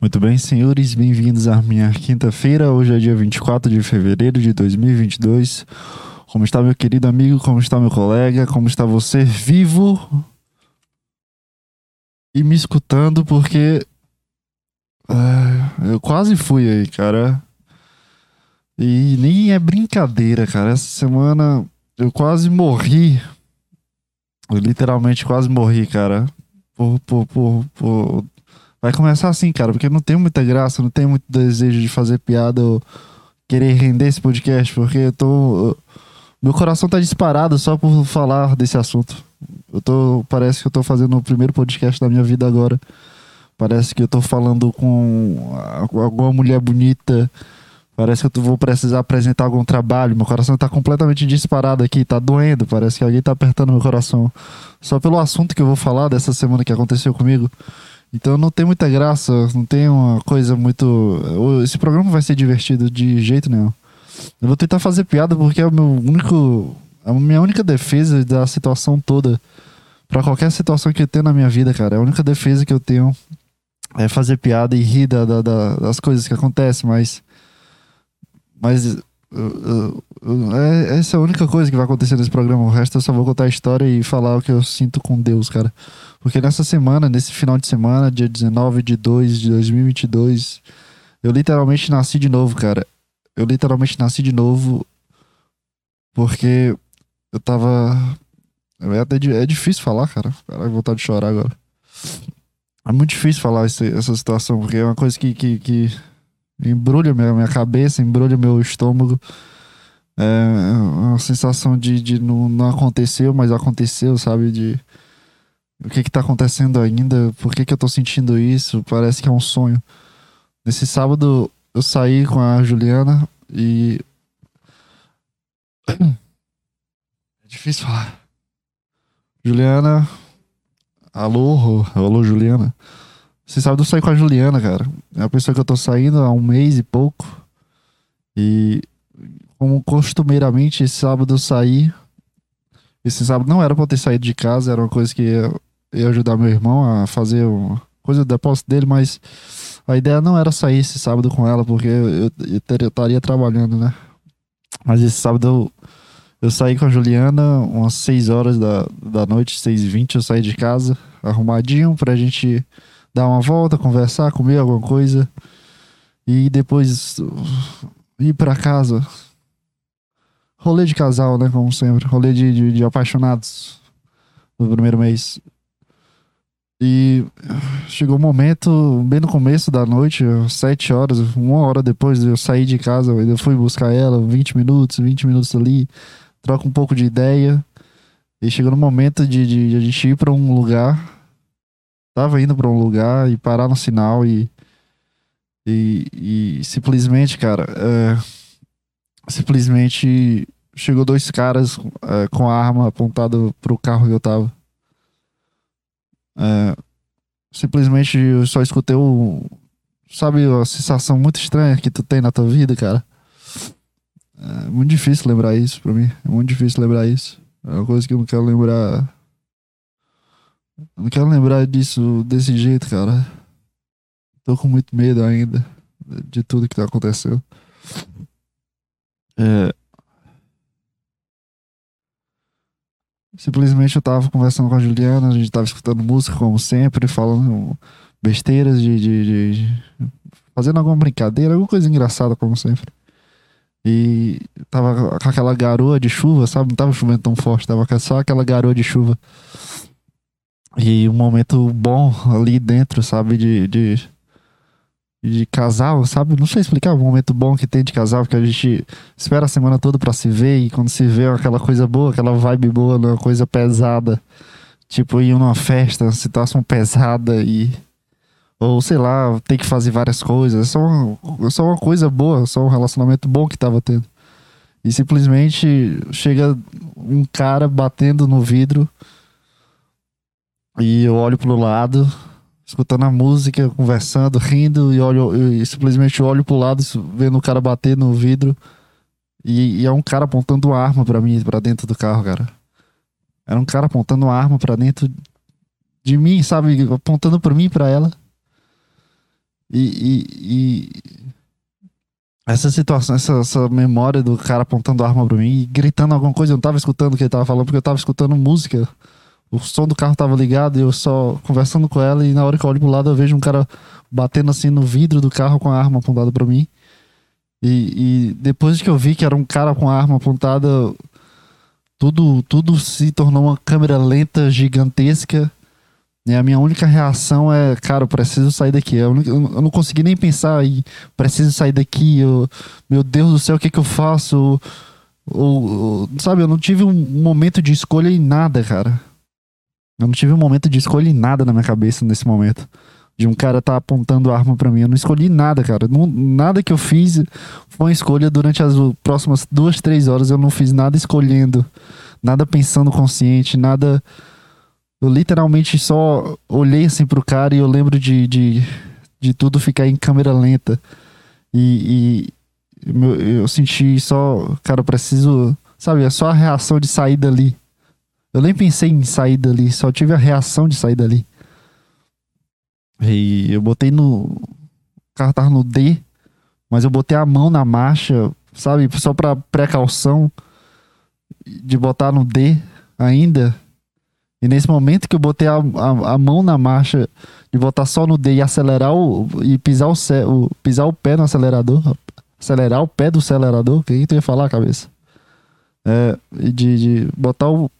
Muito bem, senhores, bem-vindos à minha quinta-feira. Hoje é dia 24 de fevereiro de 2022. Como está meu querido amigo? Como está meu colega? Como está você vivo e me escutando? Porque uh, eu quase fui aí, cara. E nem é brincadeira, cara. Essa semana eu quase morri. Eu literalmente quase morri, cara. Por, por, por, por Vai começar assim, cara, porque não tem muita graça, não tem muito desejo de fazer piada ou querer render esse podcast, porque eu tô. Meu coração tá disparado só por falar desse assunto. Eu tô. Parece que eu tô fazendo o primeiro podcast da minha vida agora. Parece que eu tô falando com alguma mulher bonita. Parece que eu vou precisar apresentar algum trabalho. Meu coração tá completamente disparado aqui, tá doendo. Parece que alguém tá apertando meu coração. Só pelo assunto que eu vou falar dessa semana que aconteceu comigo. Então não tem muita graça, não tem uma coisa muito. Esse programa vai ser divertido de jeito nenhum. Eu vou tentar fazer piada porque é o meu único. A minha única defesa da situação toda. para qualquer situação que eu tenho na minha vida, cara. É a única defesa que eu tenho é fazer piada e rir da, da, da, das coisas que acontecem, mas. Mas. É, essa é a única coisa que vai acontecer nesse programa. O resto eu só vou contar a história e falar o que eu sinto com Deus, cara. Porque nessa semana, nesse final de semana, dia 19 de 2 de 2022, eu literalmente nasci de novo, cara. Eu literalmente nasci de novo porque eu tava. É, até, é difícil falar, cara. Cara, vontade de chorar agora. É muito difícil falar esse, essa situação, porque é uma coisa que, que, que embrulha minha, minha cabeça, embrulha meu estômago. É uma sensação de, de não, não aconteceu, mas aconteceu, sabe? De o que que tá acontecendo ainda? Por que que eu tô sentindo isso? Parece que é um sonho. Nesse sábado eu saí com a Juliana e. É difícil falar. Juliana. Alô, alô, Juliana. Esse sábado eu saí com a Juliana, cara. É a pessoa que eu tô saindo há um mês e pouco. E como costumeiramente, esse sábado eu saí. Esse sábado não era pra eu ter saído de casa, era uma coisa que eu ia ajudar meu irmão a fazer uma coisa do depósito dele, mas a ideia não era sair esse sábado com ela, porque eu, estaria trabalhando, né? Mas esse sábado eu, eu saí com a Juliana umas 6 horas da, da noite, 6 e 20 eu saí de casa, arrumadinho, pra gente dar uma volta, conversar, comer alguma coisa e depois ir para casa. Rolê de casal, né? Como sempre. Rolê de, de, de apaixonados no primeiro mês. E chegou um momento, bem no começo da noite, sete horas, uma hora depois de eu sair de casa, eu fui buscar ela, 20 minutos, 20 minutos ali, troca um pouco de ideia. E chegou no momento de, de, de a gente ir para um lugar. Tava indo para um lugar e parar no sinal e. E, e simplesmente, cara, é, simplesmente chegou dois caras é, com a arma apontada pro carro que eu tava. É, simplesmente eu só escutei o. Sabe a sensação muito estranha que tu tem na tua vida, cara? É muito difícil lembrar isso pra mim. É muito difícil lembrar isso. É uma coisa que eu não quero lembrar. Não quero lembrar disso desse jeito, cara. Tô com muito medo ainda de tudo que tá acontecendo. É, Simplesmente eu tava conversando com a Juliana, a gente tava escutando música como sempre, falando besteiras de, de, de, fazendo alguma brincadeira, alguma coisa engraçada como sempre. E tava com aquela garoa de chuva, sabe? Não tava chovendo tão forte, tava só aquela garoa de chuva. E um momento bom ali dentro, sabe? De, de de casal, sabe? Não sei explicar o momento bom que tem de casal, porque a gente espera a semana toda para se ver e quando se vê é aquela coisa boa, aquela vibe boa, não é uma coisa pesada. Tipo, ir numa festa, situação pesada e. Ou sei lá, tem que fazer várias coisas. É só uma, é só uma coisa boa, só um relacionamento bom que tava tendo. E simplesmente chega um cara batendo no vidro e eu olho pro lado escutando a música, conversando, rindo e olho e simplesmente olho pro lado, vendo o cara bater no vidro. E, e é um cara apontando uma arma para mim, para dentro do carro, cara. Era um cara apontando uma arma para dentro de mim, sabe? Apontando para mim pra ela. E, e, e essa situação, essa, essa, memória do cara apontando arma pra mim e gritando alguma coisa, eu não tava escutando o que ele tava falando, porque eu tava escutando música. O som do carro tava ligado e eu só conversando com ela. E na hora que eu olho pro lado, eu vejo um cara batendo assim no vidro do carro com a arma apontada para mim. E, e, depois que eu vi que era um cara com a arma apontada, tudo, tudo se tornou uma câmera lenta, gigantesca. E a minha única reação é, cara, eu preciso sair daqui. Eu não, eu não consegui nem pensar em preciso sair daqui. Eu, meu Deus do céu, o que, que eu faço? Sabe, eu não tive um momento de escolha em nada, cara. Eu não tive um momento de escolha em nada na minha cabeça nesse momento de um cara tá apontando arma para mim. Eu não escolhi nada, cara. Não, nada que eu fiz foi uma escolha durante as próximas duas, três horas. Eu não fiz nada escolhendo, nada pensando consciente, nada. Eu literalmente só olhei assim pro cara e eu lembro de, de, de tudo ficar em câmera lenta. E, e eu senti só, cara, preciso. Sabe, é só a reação de sair dali. Eu nem pensei em sair dali, só tive a reação de sair dali. E eu botei no. O carro tava no D, mas eu botei a mão na marcha, sabe? Só pra precaução de botar no D ainda. E nesse momento que eu botei a, a, a mão na marcha, de botar só no D e acelerar o. e pisar o, o, pisar o pé no acelerador, acelerar o pé do acelerador, o que, que tu ia falar, cabeça? É, de, de botar, o,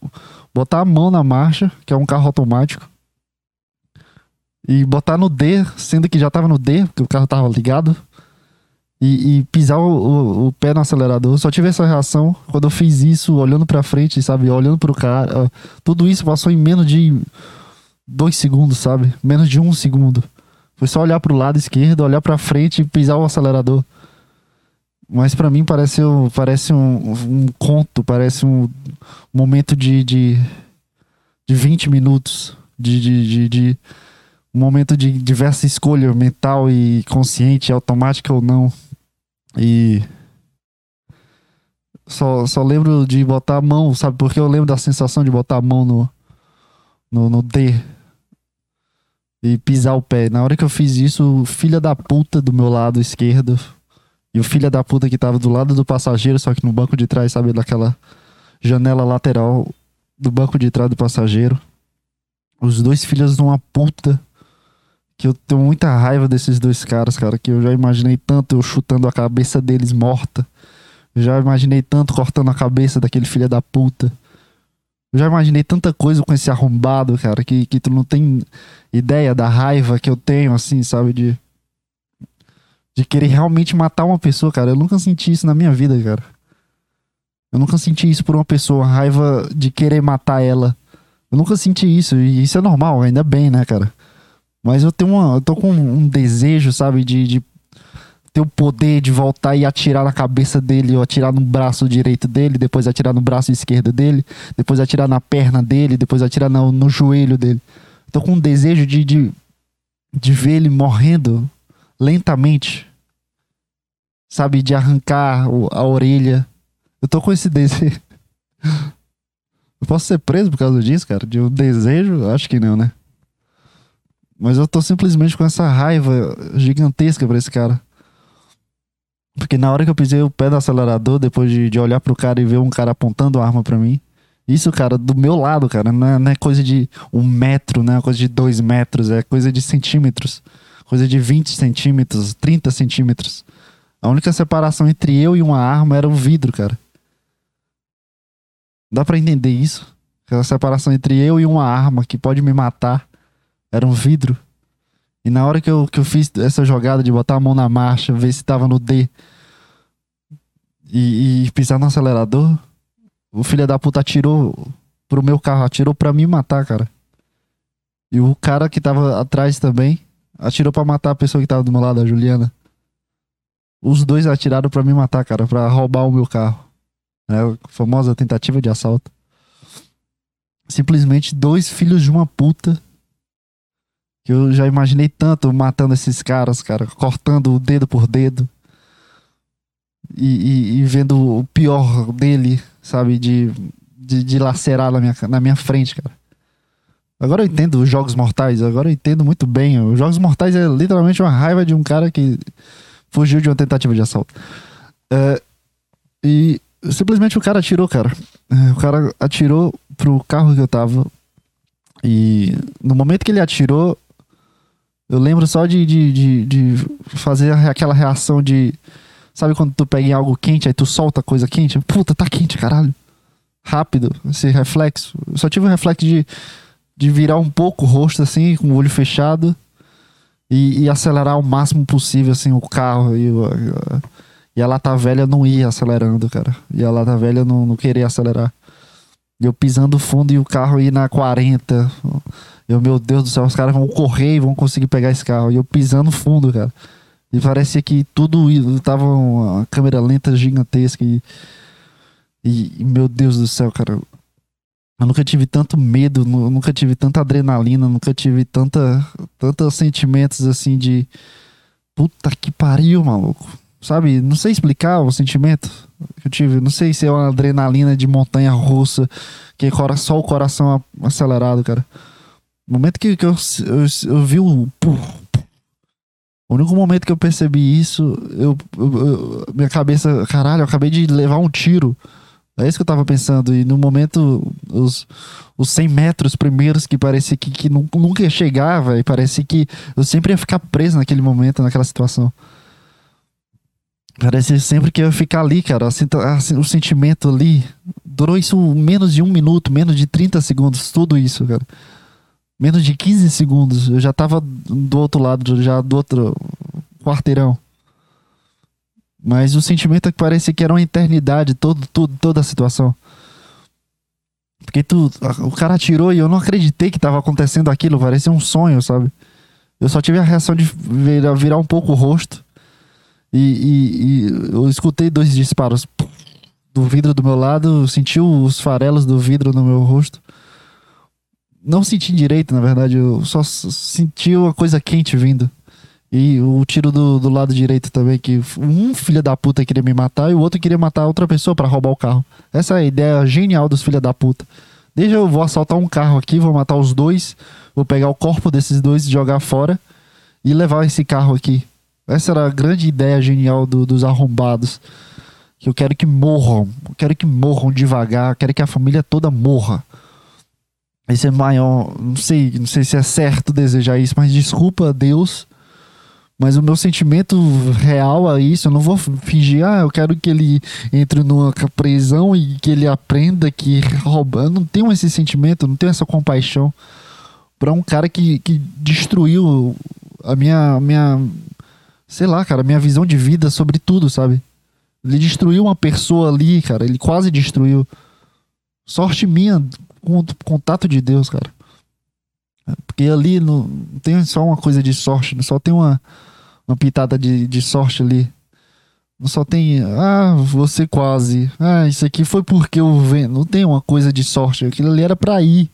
botar a mão na marcha, que é um carro automático, e botar no D, sendo que já tava no D, porque o carro tava ligado. E, e pisar o, o, o, pé no acelerador. Só tive essa reação quando eu fiz isso, olhando pra frente, sabe? Olhando pro cara. Tudo isso passou em menos de dois segundos, sabe? Menos de um segundo. Foi só olhar pro lado esquerdo, olhar pra frente e pisar o acelerador. Mas para mim parece, parece um, um, conto, parece um momento de, de, de 20 minutos de, de, de, de um momento de diversa escolha mental e consciente, automática ou não. E só, só lembro de botar a mão, sabe? Porque eu lembro da sensação de botar a mão no, no, no D e pisar o pé. Na hora que eu fiz isso, o filho da puta do meu lado esquerdo e o filho da puta que tava do lado do passageiro, só que no banco de trás, sabe? Daquela janela lateral do banco de trás do passageiro. Os dois filhos de uma puta que eu tenho muita raiva desses dois caras, cara, que eu já imaginei tanto eu chutando a cabeça deles morta. Eu já imaginei tanto cortando a cabeça daquele filho da puta. Eu já imaginei tanta coisa com esse arrombado, cara, que, que tu não tem ideia da raiva que eu tenho, assim, sabe? De, de querer realmente matar uma pessoa, cara. Eu nunca senti isso na minha vida, cara. Eu nunca senti isso por uma pessoa, raiva de querer matar ela. Eu nunca senti isso, e isso é normal, ainda bem, né, cara? Mas eu tenho uma, eu tô com um desejo, sabe, de, de ter o poder de voltar e atirar na cabeça dele, ou atirar no braço direito dele, depois atirar no braço esquerdo dele, depois atirar na perna dele, depois atirar no, no joelho dele. Tô com um desejo de, de, de ver ele morrendo lentamente, sabe, de arrancar a orelha. Eu tô com esse desejo. Eu posso ser preso por causa disso, cara? De um desejo? Acho que não, né? Mas eu tô simplesmente com essa raiva gigantesca pra esse cara. Porque na hora que eu pisei o pé do acelerador, depois de, de olhar pro cara e ver um cara apontando arma pra mim, isso, cara, do meu lado, cara, não é, não é coisa de um metro, não é coisa de dois metros, é coisa de centímetros. Coisa de 20 centímetros, 30 centímetros. A única separação entre eu e uma arma era o vidro, cara. Dá para entender isso? Aquela separação entre eu e uma arma que pode me matar era um vidro. E na hora que eu, que eu fiz essa jogada de botar a mão na marcha, ver se tava no D e, e pisar no acelerador, o filho da puta atirou pro meu carro, atirou pra me matar, cara. E o cara que tava atrás também atirou pra matar a pessoa que tava do meu lado, a Juliana. Os dois atiraram pra me matar, cara, pra roubar o meu carro. É a famosa tentativa de assalto. Simplesmente dois filhos de uma puta que eu já imaginei tanto matando esses caras, cara, cortando o dedo por dedo. E, e, e vendo o pior dele, sabe, de, de, de, lacerar na minha, na minha frente, cara. Agora eu entendo os Jogos Mortais, agora eu entendo muito bem. Os Jogos Mortais é literalmente uma raiva de um cara que fugiu de uma tentativa de assalto. É, e simplesmente o cara atirou, cara. É, o cara atirou pro carro que eu tava. E no momento que ele atirou, eu lembro só de, de, de, de fazer aquela reação de. Sabe quando tu pega em algo quente, aí tu solta coisa quente? Puta, tá quente, caralho. Rápido, esse reflexo. Eu só tive o reflexo de, de virar um pouco o rosto, assim, com o olho fechado. E, e acelerar o máximo possível, assim, o carro. E, e a lata velha não ia acelerando, cara. E a lata velha não, não queria acelerar. Eu pisando fundo e o carro ia na 40. Eu, meu Deus do céu, os caras vão correr e vão conseguir pegar esse carro. E eu pisando fundo, cara. E parecia que tudo tava uma câmera lenta gigantesca. E, e, meu Deus do céu, cara. Eu nunca tive tanto medo, nunca tive tanta adrenalina, nunca tive tanta, tantos sentimentos assim de. Puta que pariu, maluco. Sabe? Não sei explicar o sentimento que eu tive. Não sei se é uma adrenalina de montanha russa, que é só o coração acelerado, cara. No momento que, que eu, eu, eu, vi o. O único momento que eu percebi isso, eu, eu, minha cabeça, caralho, eu acabei de levar um tiro. É isso que eu tava pensando. E no momento, os, os 100 metros primeiros que parecia que, que nunca chegar, velho. Parecia que eu sempre ia ficar preso naquele momento, naquela situação. Parecia sempre que eu ia ficar ali, cara. Assim, assim, o sentimento ali. Durou isso menos de um minuto, menos de 30 segundos, tudo isso, cara menos de 15 segundos, eu já tava do outro lado, já do outro quarteirão. Mas o sentimento é que parecia que era uma eternidade, todo, todo, toda a situação. Porque tu, o cara atirou e eu não acreditei que tava acontecendo aquilo, parecia um sonho, sabe? Eu só tive a reação de virar, virar um pouco o rosto. E, e, e, eu escutei dois disparos do vidro do meu lado, senti os farelos do vidro no meu rosto não senti direito, na verdade. Eu só senti uma coisa quente vindo. E o tiro do, do lado direito também, que um filho da puta queria me matar e o outro queria matar outra pessoa para roubar o carro. Essa é a ideia genial dos filhos da puta. Deixa eu vou assaltar um carro aqui, vou matar os dois, vou pegar o corpo desses dois e jogar fora e levar esse carro aqui. Essa era a grande ideia genial do, dos arrombados. Que eu quero que morram, eu quero que morram devagar, quero que a família toda morra. Esse é maior. Não sei, não sei se é certo desejar isso, mas desculpa, Deus. Mas o meu sentimento real a isso, eu não vou fingir, ah, eu quero que ele entre numa prisão e que ele aprenda que rouba. Eu não tenho esse sentimento, não tenho essa compaixão para um cara que, que destruiu a minha, minha. Sei lá, cara, minha visão de vida sobre tudo, sabe? Ele destruiu uma pessoa ali, cara. Ele quase destruiu. Sorte minha com o contato de Deus, cara. Porque ali não, tem só uma coisa de sorte, não só tem uma, uma pitada de, de sorte ali. Não só tem, ah, você quase. Ah, isso aqui foi porque eu vendo. Não tem uma coisa de sorte. Aquilo ali era pra ir.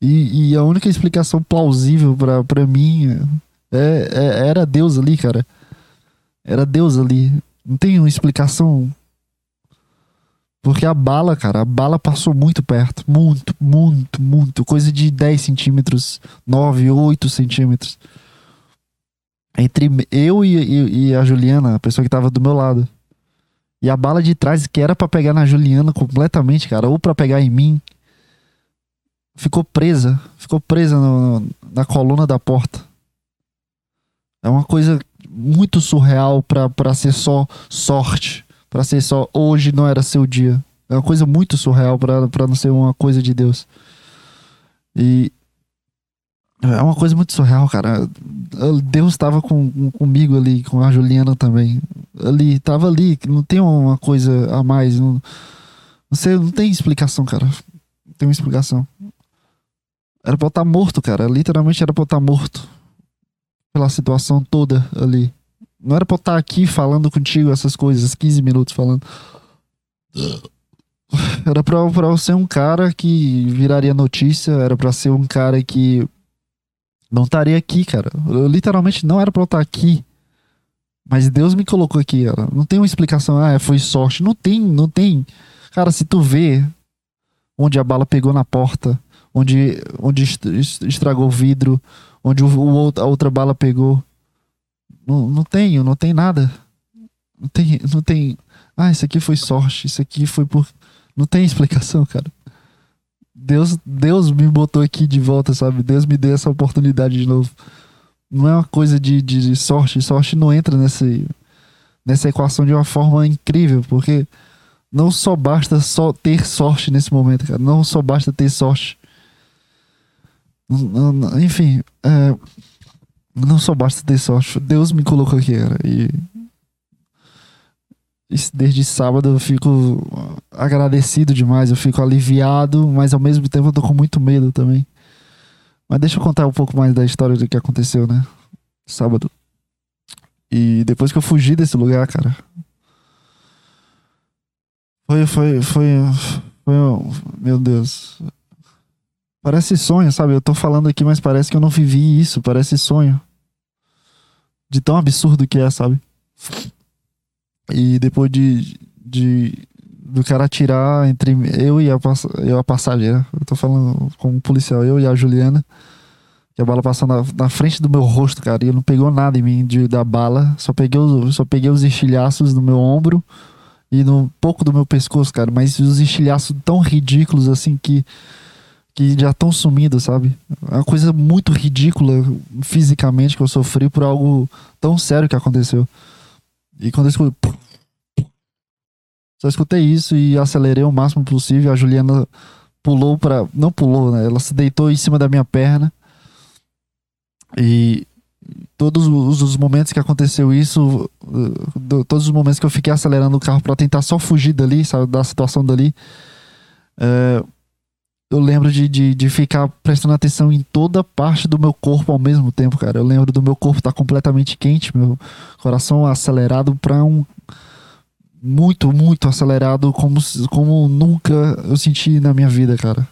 E, e a única explicação plausível pra, pra mim é, é, era Deus ali, cara. Era Deus ali. Não tem uma explicação porque a bala, cara, a bala passou muito perto. Muito, muito, muito. Coisa de 10 centímetros, 9, 8 centímetros. Entre eu e, e, e, a Juliana, a pessoa que tava do meu lado. E a bala de trás, que era para pegar na Juliana completamente, cara, ou para pegar em mim, ficou presa. Ficou presa no, na coluna da porta. É uma coisa muito surreal para ser só sorte para ser só hoje não era seu dia. É uma coisa muito surreal para não ser uma coisa de Deus. E é uma coisa muito surreal, cara. Deus estava com, comigo ali, com a Juliana também. Ali, tava ali, não tem uma coisa a mais. Não, não, sei, não tem explicação, cara. Não tem uma explicação. Era pra eu estar morto, cara. Literalmente era pra eu estar morto. Pela situação toda ali. Não era pra eu estar aqui falando contigo essas coisas, 15 minutos falando. Era pra, pra eu ser um cara que viraria notícia, era pra ser um cara que não estaria aqui, cara. Eu literalmente não era pra eu estar aqui. Mas Deus me colocou aqui, cara. Não tem uma explicação, ah, foi sorte. Não tem, não tem. Cara, se tu vê onde a bala pegou na porta, onde, onde estragou o vidro, onde o, o, a outra bala pegou. Não, não tenho, não tem nada. Não tem, não tem. Ah, isso aqui foi sorte, isso aqui foi por. Não tem explicação, cara. Deus, Deus me botou aqui de volta, sabe? Deus me deu essa oportunidade de novo. Não é uma coisa de, de sorte. Sorte não entra nesse, nessa equação de uma forma incrível, porque não só basta só ter sorte nesse momento, cara. Não só basta ter sorte. Enfim, é, não só basta ter sorte. Deus me colocou aqui, cara. E desde sábado eu fico agradecido demais, eu fico aliviado, mas ao mesmo tempo eu tô com muito medo também. Mas deixa eu contar um pouco mais da história do que aconteceu, né? Sábado. E depois que eu fugi desse lugar, cara. Foi, foi, foi, foi, meu Deus. Parece sonho, sabe? Eu tô falando aqui, mas parece que eu não vivi isso, parece sonho. De tão absurdo que é, sabe? E depois de, de do cara atirar entre eu e a, eu a passageira, eu tô falando como policial, eu e a Juliana, que a bala passou na, na frente do meu rosto, cara, e não pegou nada em mim de, da bala, só peguei, os, só peguei os estilhaços no meu ombro e no pouco do meu pescoço, cara, mas os estilhaços tão ridículos assim que que já estão sumindo, sabe? É uma coisa muito ridícula fisicamente que eu sofri por algo tão sério que aconteceu. E quando eu escutei. Só escutei isso e acelerei o máximo possível. A Juliana pulou para. Não pulou, né? Ela se deitou em cima da minha perna. E todos os momentos que aconteceu isso, todos os momentos que eu fiquei acelerando o carro para tentar só fugir dali, sabe, da situação dali, é, eu lembro de, de, de, ficar prestando atenção em toda parte do meu corpo ao mesmo tempo, cara. Eu lembro do meu corpo estar tá completamente quente, meu coração acelerado para um. Muito, muito acelerado, como, como nunca eu senti na minha vida, cara.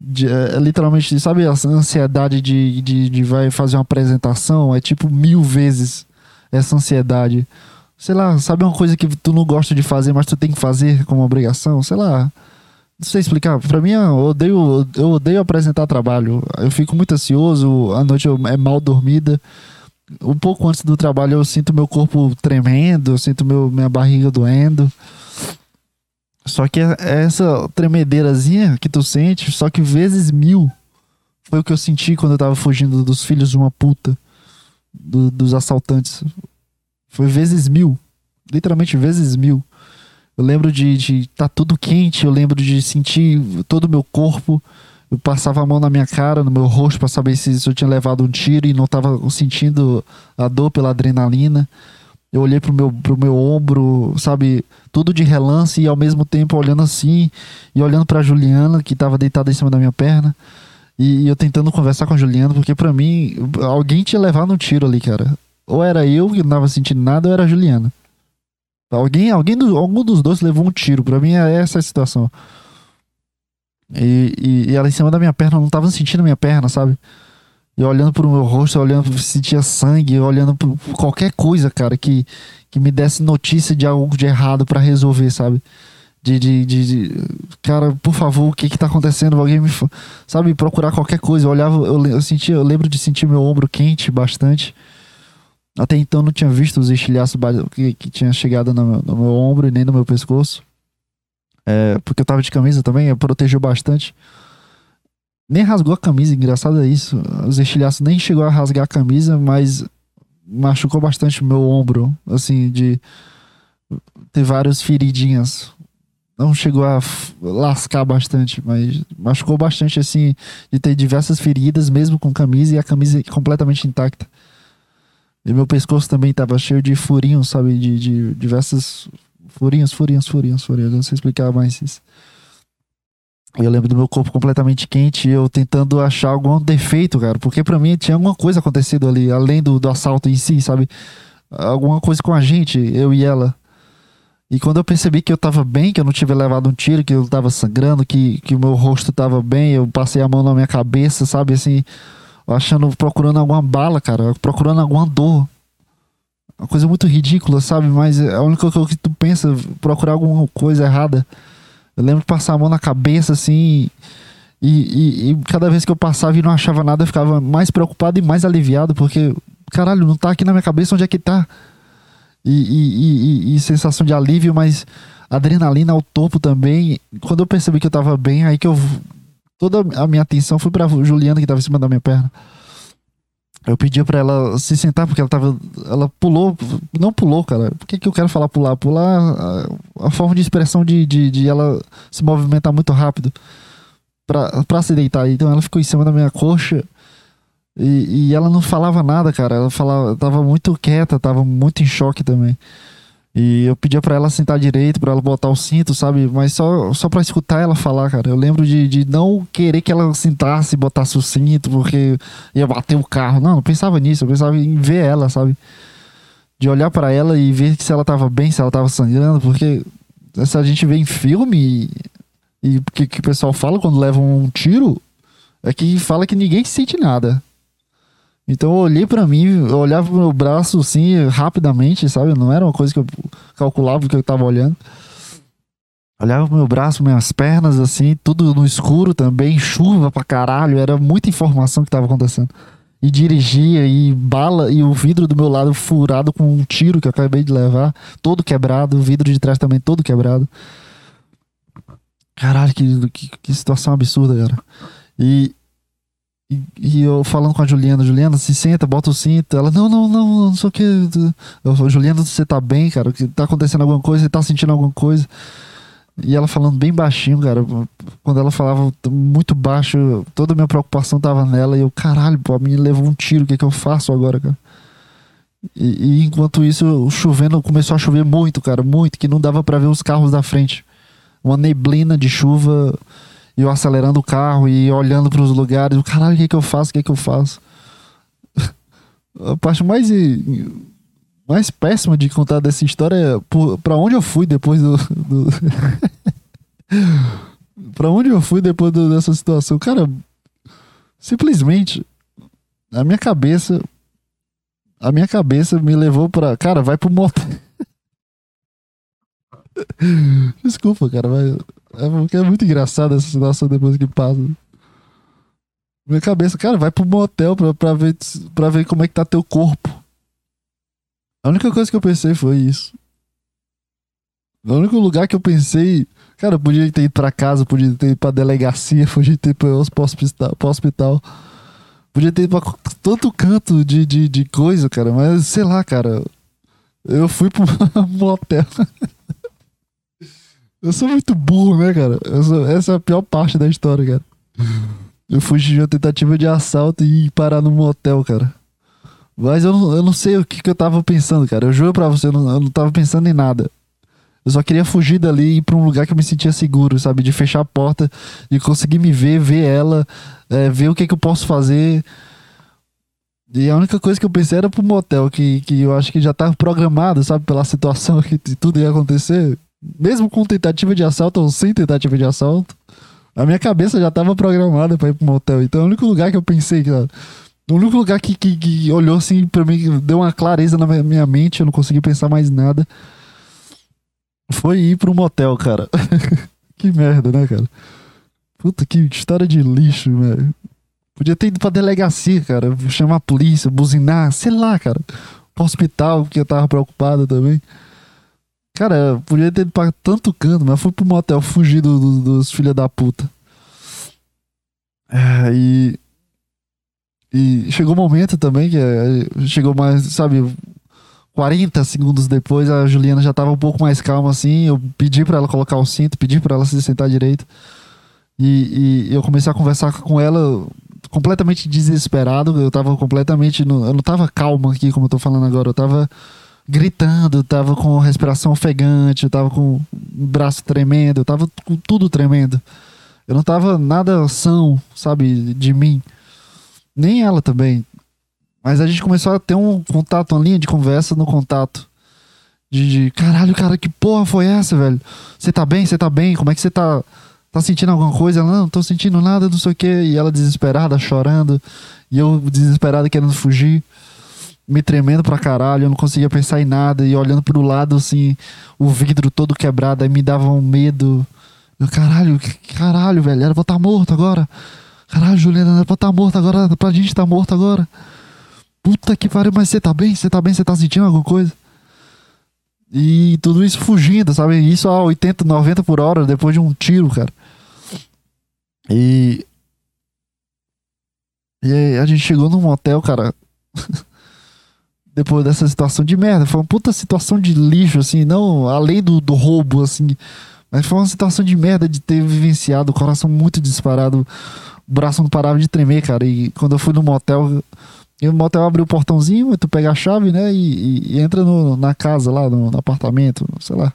De, é, é, literalmente, sabe a ansiedade de, de, de vai fazer uma apresentação? É tipo mil vezes essa ansiedade. Sei lá, sabe uma coisa que tu não gosta de fazer, mas tu tem que fazer como obrigação? Sei lá não sei explicar. Pra mim, eu odeio, eu odeio apresentar trabalho. Eu fico muito ansioso, a noite é mal dormida. Um pouco antes do trabalho eu sinto meu corpo tremendo, eu sinto meu, minha barriga doendo. Só que é, é essa tremedeirazinha que tu sente, só que vezes mil, foi o que eu senti quando eu tava fugindo dos filhos de uma puta, do, dos assaltantes. Foi vezes mil. Literalmente vezes mil. Eu lembro de estar tá tudo quente, eu lembro de sentir todo o meu corpo. Eu passava a mão na minha cara, no meu rosto, para saber se, se eu tinha levado um tiro e não estava sentindo a dor pela adrenalina. Eu olhei pro meu, pro meu ombro, sabe, tudo de relance e ao mesmo tempo olhando assim e olhando para Juliana, que estava deitada em cima da minha perna. E, e eu tentando conversar com a Juliana, porque para mim, alguém tinha levado um tiro ali, cara. Ou era eu que não tava sentindo nada, ou era a Juliana. Alguém, alguém do, algum dos dois levou um tiro. Pra mim é essa a situação. E, e, e, ela em cima da minha perna, eu não tava sentindo minha perna, sabe? E olhando pro meu rosto, olhando se sentia sangue, olhando por, qualquer coisa, cara, que, que me desse notícia de algo de errado para resolver, sabe? De, de, de, de, cara, por favor, o que que tá acontecendo? Alguém me, sabe, procurar qualquer coisa. Eu olhava, eu, eu sentia, eu lembro de sentir meu ombro quente bastante. Até então não tinha visto os estilhaços que, que tinha chegado no meu, no meu, ombro e nem no meu pescoço. É, porque eu tava de camisa também, protegeu bastante. Nem rasgou a camisa, engraçado é isso. Os estilhaços nem chegou a rasgar a camisa, mas machucou bastante o meu ombro, assim, de ter várias feridinhas. Não chegou a lascar bastante, mas machucou bastante, assim, de ter diversas feridas, mesmo com camisa e a camisa completamente intacta. E meu pescoço também tava cheio de furinhos, sabe? De, de diversas. Furinhos, furinhos, furinhos, furinhos. Eu não sei explicar mais isso. Eu lembro do meu corpo completamente quente eu tentando achar algum defeito, cara. Porque para mim tinha alguma coisa acontecido ali, além do, do assalto em si, sabe? Alguma coisa com a gente, eu e ela. E quando eu percebi que eu tava bem, que eu não tivesse levado um tiro, que eu tava sangrando, que, que o meu rosto tava bem, eu passei a mão na minha cabeça, sabe? Assim, achando, procurando alguma bala, cara, procurando alguma dor. Uma coisa muito ridícula, sabe? Mas é a única coisa que tu pensa, procurar alguma coisa errada. Eu lembro de passar a mão na cabeça assim E, e, e, cada vez que eu passava e não achava nada, eu ficava mais preocupado e mais aliviado, porque, caralho, não tá aqui na minha cabeça, onde é que tá? E, e sensação de alívio, mas adrenalina ao topo também. Quando eu percebi que eu tava bem, aí que eu. Toda a minha atenção foi pra Juliana, que tava em cima da minha perna. Eu pedi para ela se sentar porque ela tava. Ela pulou. Não pulou, cara. Por que, que eu quero falar pular? Pular a, a forma de expressão de, de, de, ela se movimentar muito rápido pra, pra se deitar. Então ela ficou em cima da minha coxa e, e ela não falava nada, cara. Ela falava, tava muito quieta, tava muito em choque também. E eu pedia para ela sentar direito, para ela botar o cinto, sabe? Mas só, só pra escutar ela falar, cara. Eu lembro de, de não querer que ela sentasse e botasse o cinto, porque ia bater o carro. Não, não pensava nisso. Eu pensava em ver ela, sabe? De olhar para ela e ver se ela tava bem, se ela tava sangrando, porque se a gente vê em filme e o que, que o pessoal fala quando leva um tiro, é que fala que ninguém sente nada. Então eu olhei para mim, eu olhava pro meu braço assim, rapidamente, sabe? Não era uma coisa que eu calculava o que eu tava olhando. Olhava pro meu braço, minhas pernas, assim, tudo no escuro também, chuva pra caralho, era muita informação que tava acontecendo. E dirigia, e bala, e o vidro do meu lado furado com um tiro que eu acabei de levar, todo quebrado, o vidro de trás também todo quebrado. Caralho, que, que, que situação absurda, cara. E, e, eu falando com a Juliana, Juliana, se senta, bota o cinto. Ela, não, não, não, não sei o que. Eu falo, Juliana, você tá bem, cara? Tá acontecendo alguma coisa? Você tá sentindo alguma coisa? E ela falando bem baixinho, cara. Quando ela falava muito baixo, toda a minha preocupação tava nela. E eu, caralho, pô, a menina levou um tiro, o que é que eu faço agora, cara? E, e enquanto isso, chovendo, começou a chover muito, cara, muito, que não dava para ver os carros da frente. Uma neblina de chuva e eu acelerando o carro e olhando para os lugares. Caralho, o que, é que eu faço? O que, é que eu faço? A parte mais, mais péssima de contar dessa história é para onde eu fui depois do. do... para onde eu fui depois do, dessa situação? Cara, simplesmente a minha cabeça. A minha cabeça me levou para Cara, vai pro motel. Desculpa, cara, mas é porque é muito engraçado essa situação depois que passa. Minha cabeça, cara, vai pro motel pra, pra, ver, pra ver como é que tá teu corpo. A única coisa que eu pensei foi isso. O único lugar que eu pensei, cara, podia ter ido pra casa, podia ter ido pra delegacia, podia ter ido pro hospital, hospital. Podia ter ido pra tanto canto de, de, de coisa, cara, mas sei lá, cara. Eu fui pro motel. Eu sou muito burro, né, cara? Sou, essa é a pior parte da história, cara. Eu fugi de uma tentativa de assalto e parar num motel, cara. Mas eu não, eu não sei o que, que eu tava pensando, cara. Eu juro pra você, eu não, eu não tava pensando em nada. Eu só queria fugir dali e ir pra um lugar que eu me sentia seguro, sabe? De fechar a porta, de conseguir me ver, ver ela, é, ver o que, que eu posso fazer. E a única coisa que eu pensei era pro motel, que, que eu acho que já tava programado, sabe? Pela situação que tudo ia acontecer mesmo com tentativa de assalto ou sem tentativa de assalto, a minha cabeça já estava programada para ir pro motel. Então, o único lugar que eu pensei, que, o único lugar que, que, que olhou assim para mim, deu uma clareza na minha mente, eu não consegui pensar mais nada, foi ir pro motel, cara. que merda, né, cara? Puta, que história de lixo, velho. Podia ter ido pra delegacia, cara, chamar a polícia, buzinar, sei lá, cara. Pro hospital, que eu tava preocupado também. Cara, podia ter ido pra tanto canto, mas fui pro motel fugir do, do, dos filha da puta. É, e. E chegou um momento também que é, chegou mais, sabe, 40 segundos depois, a Juliana já tava um pouco mais calma assim. Eu pedi para ela colocar o cinto, pedi para ela se sentar direito. E, e, eu comecei a conversar com ela completamente desesperado. Eu tava completamente. No, eu não tava calmo aqui, como eu tô falando agora. Eu tava gritando, tava com respiração ofegante, tava com o braço tremendo, tava com tudo tremendo. Eu não tava nada são, sabe, de mim. Nem ela também. Mas a gente começou a ter um contato, uma linha de conversa no contato. De, de caralho, cara, que porra foi essa, velho? Você tá bem? Você tá bem? Como é que você tá? Tá sentindo alguma coisa? Ela, não, tô sentindo nada, não sei o que. E ela desesperada, chorando. E eu desesperado, querendo fugir me tremendo pra caralho, eu não conseguia pensar em nada, e olhando pro lado, assim, o vidro todo quebrado, aí me dava um medo, Eu, caralho, caralho, velho, ela vai estar tá morta agora. Caralho, Juliana, ela vai estar tá morta agora, pra gente estar tá morta agora. Puta que pariu, mas você tá bem? Você tá bem? Você tá sentindo alguma coisa? E tudo isso fugindo, sabe? Isso a 80, 90 por hora, depois de um tiro, cara. E. E aí a gente chegou num motel, cara. depois dessa situação de merda. Foi uma puta situação de lixo, assim, não além do, do roubo, assim. Mas foi uma situação de merda de ter vivenciado, o coração muito disparado, o braço não parava de tremer, cara. E quando eu fui no motel, o motel abriu o portãozinho, tu pega a chave, né? E, e, e entra no, na casa lá, no, no, apartamento, sei lá.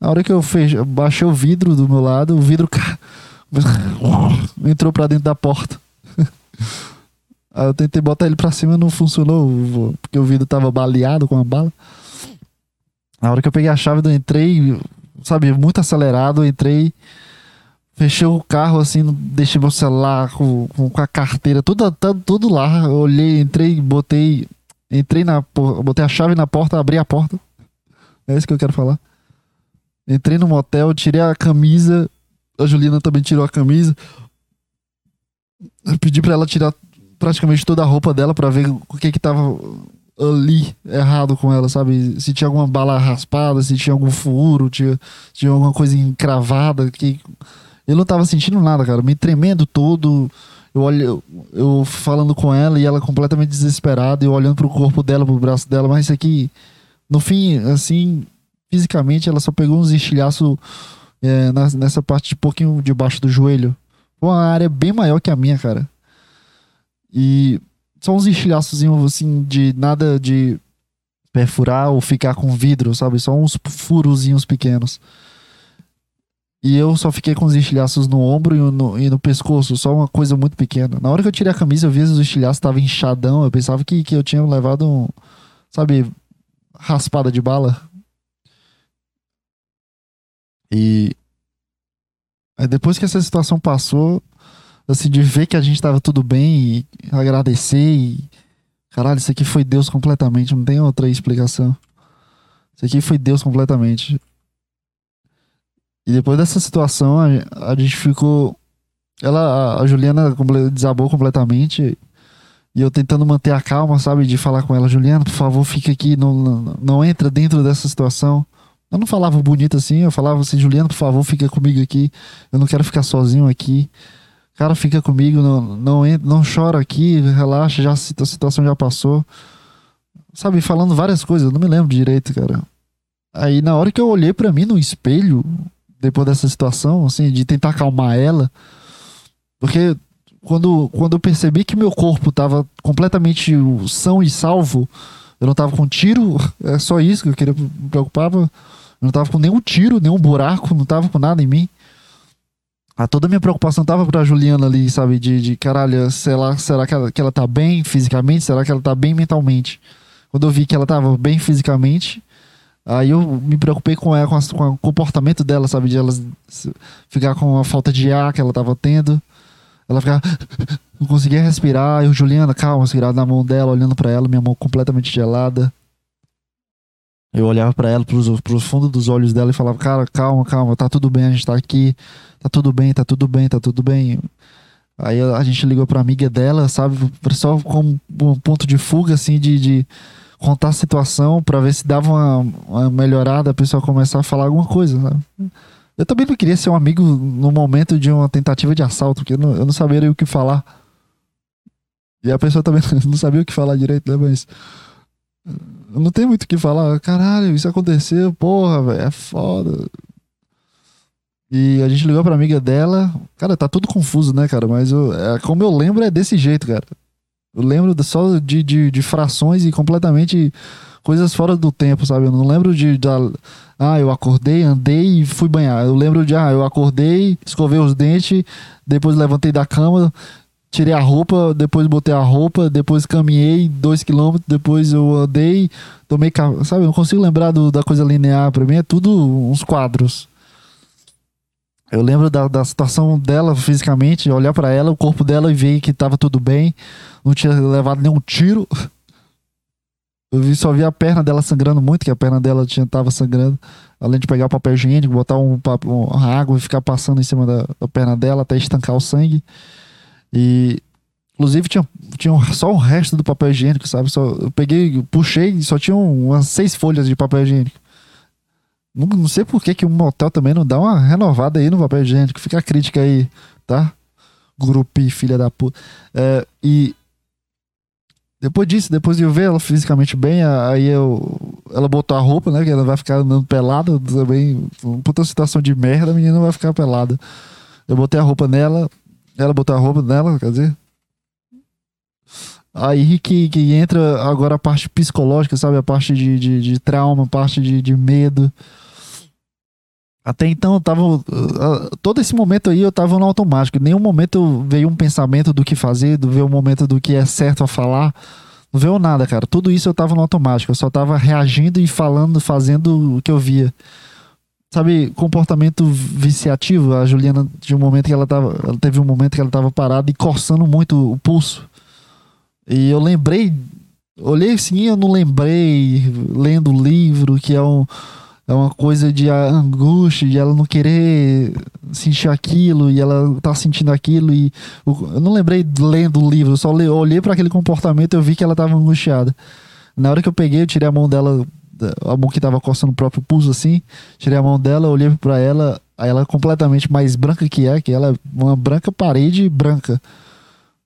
Na hora que eu fech, baixei o vidro do meu lado, o vidro entrou pra dentro da porta. Aí eu tentei botar ele pra cima não funcionou, porque o vidro tava baleado com a bala. Na hora que eu peguei a chave, eu entrei, sabe, muito acelerado, eu entrei, fechei o carro assim, deixei meu celular com, com, a carteira, tudo, tudo, tudo lá. Eu olhei, entrei, botei. Entrei na. Botei a chave na porta, abri a porta. É isso que eu quero falar. Entrei no motel, tirei a camisa. A Juliana também tirou a camisa. Eu pedi pra ela tirar praticamente toda a roupa dela para ver o que que tava ali errado com ela, sabe? Se tinha alguma bala raspada, se tinha algum furo, tinha, tinha alguma coisa encravada. Que... Eu não tava sentindo nada, cara. Me tremendo todo. Eu olho, eu falando com ela e ela completamente desesperada, eu olhando pro corpo dela, pro braço dela, mas isso aqui, no fim, assim, fisicamente, ela só pegou uns estilhaços é, nessa parte de pouquinho debaixo do joelho. Uma área bem maior que a minha, cara. E são uns estilhaçozinhos assim de nada de perfurar ou ficar com vidro, sabe? Só uns furozinhos pequenos. E eu só fiquei com os estilhaços no ombro e no, e no, pescoço, só uma coisa muito pequena. Na hora que eu tirei a camisa, eu vi os estilhaços estavam inchadão. Eu pensava que, que eu tinha levado um, sabe, raspada de bala. E aí depois que essa situação passou, assim, de ver que a gente tava tudo bem e agradecer e. Caralho, isso aqui foi Deus completamente, não tem outra explicação. Isso aqui foi Deus completamente. E depois dessa situação, a, a gente ficou. Ela, a, Juliana desabou completamente. E eu tentando manter a calma, sabe? De falar com ela, Juliana, por favor, fica aqui, não, não, não entra dentro dessa situação. Eu não falava bonito assim, eu falava assim, Juliana, por favor, fica comigo aqui. Eu não quero ficar sozinho aqui. Cara, fica comigo, não, não, não chora aqui, relaxa, já a situação já passou. Sabe, falando várias coisas, eu não me lembro direito, cara. Aí na hora que eu olhei para mim no espelho, depois dessa situação, assim, de tentar acalmar ela, porque quando, quando eu percebi que meu corpo tava completamente são e salvo, eu não tava com tiro, é só isso que eu queria me preocupava. Eu não tava com nenhum tiro, nenhum buraco, não tava com nada em mim. A toda a minha preocupação tava pra Juliana ali, sabe? De, de caralho, será, será que, ela, que ela tá bem fisicamente? Será que ela tá bem mentalmente? Quando eu vi que ela tava bem fisicamente, aí eu me preocupei com ela, com, a, com o comportamento dela, sabe? De ela ficar com a falta de ar que ela tava tendo. Ela ficar. Não conseguia respirar. Eu, Juliana, calma, segurado na mão dela, olhando para ela, minha mão completamente gelada. Eu olhava para ela, pros, pros fundos dos olhos dela e falava, cara, calma, calma, tá tudo bem, a gente tá aqui, tá tudo bem, tá tudo bem, tá tudo bem. Aí a gente ligou pra amiga dela, sabe, só como um ponto de fuga, assim, de, de contar a situação para ver se dava uma, uma, melhorada, a pessoa começar a falar alguma coisa, sabe? Eu também não queria ser um amigo no momento de uma tentativa de assalto, porque eu não, eu não saberia o que falar. E a pessoa também não sabia o que falar direito, né? Mas não tem muito o que falar. Caralho, isso aconteceu, porra, velho, é foda. E a gente ligou pra amiga dela. Cara, tá tudo confuso, né, cara? Mas eu, é, como eu lembro, é desse jeito, cara. Eu lembro só de, de, de, frações e completamente coisas fora do tempo, sabe? Eu não lembro de. de ah, eu acordei, andei e fui banhar. Eu lembro de, ah, eu acordei, escovei os dentes, depois levantei da cama, tirei a roupa, depois botei a roupa, depois caminhei dois quilômetros, depois eu andei, tomei sabe? Eu não consigo lembrar do, da coisa linear. Pra mim é tudo uns quadros. Eu lembro da, da situação dela fisicamente, olhar para ela, o corpo dela e ver que tava tudo bem, não tinha levado nenhum tiro. Eu vi, só vi a perna dela sangrando muito, que a perna dela tinha, tava sangrando. Além de pegar o papel higiênico, botar um, uma água e ficar passando em cima da, da perna dela até estancar o sangue. E Inclusive tinha, tinha só o resto do papel higiênico, sabe? Só, eu peguei, puxei e só tinha umas seis folhas de papel higiênico. Não, não sei por que, que um motel também não dá uma renovada aí no papel higiênico. Fica a crítica aí, tá? Grupi, filha da puta. É, e depois disso, depois de eu ver ela fisicamente bem, aí eu, ela botou a roupa, né? Que ela vai ficar andando pelada também. Puta situação de merda, a menina vai ficar pelada. Eu botei a roupa nela, ela botou a roupa nela, quer dizer. Aí que, que entra agora a parte psicológica, sabe? A parte de, de, de trauma, a parte de, de medo. Até então eu tava. Uh, todo esse momento aí eu tava no automático. Em nenhum momento veio um pensamento do que fazer, do veio um momento do que é certo a falar. Não veio nada, cara. Tudo isso eu tava no automático. Eu só tava reagindo e falando, fazendo o que eu via. Sabe, comportamento viciativo. A Juliana tinha um momento que ela tava. Ela teve um momento que ela tava parada e coçando muito o pulso. E eu lembrei. Olhei assim, eu não lembrei, lendo o livro, que é um é uma coisa de angústia, de ela não querer sentir aquilo e ela tá sentindo aquilo e eu não lembrei lendo o livro, só olhei para aquele comportamento eu vi que ela tava angustiada. Na hora que eu peguei, eu tirei a mão dela, a mão que tava coçando o próprio pulso assim, tirei a mão dela, olhei para ela, aí ela é completamente mais branca que é, que ela é uma branca parede branca.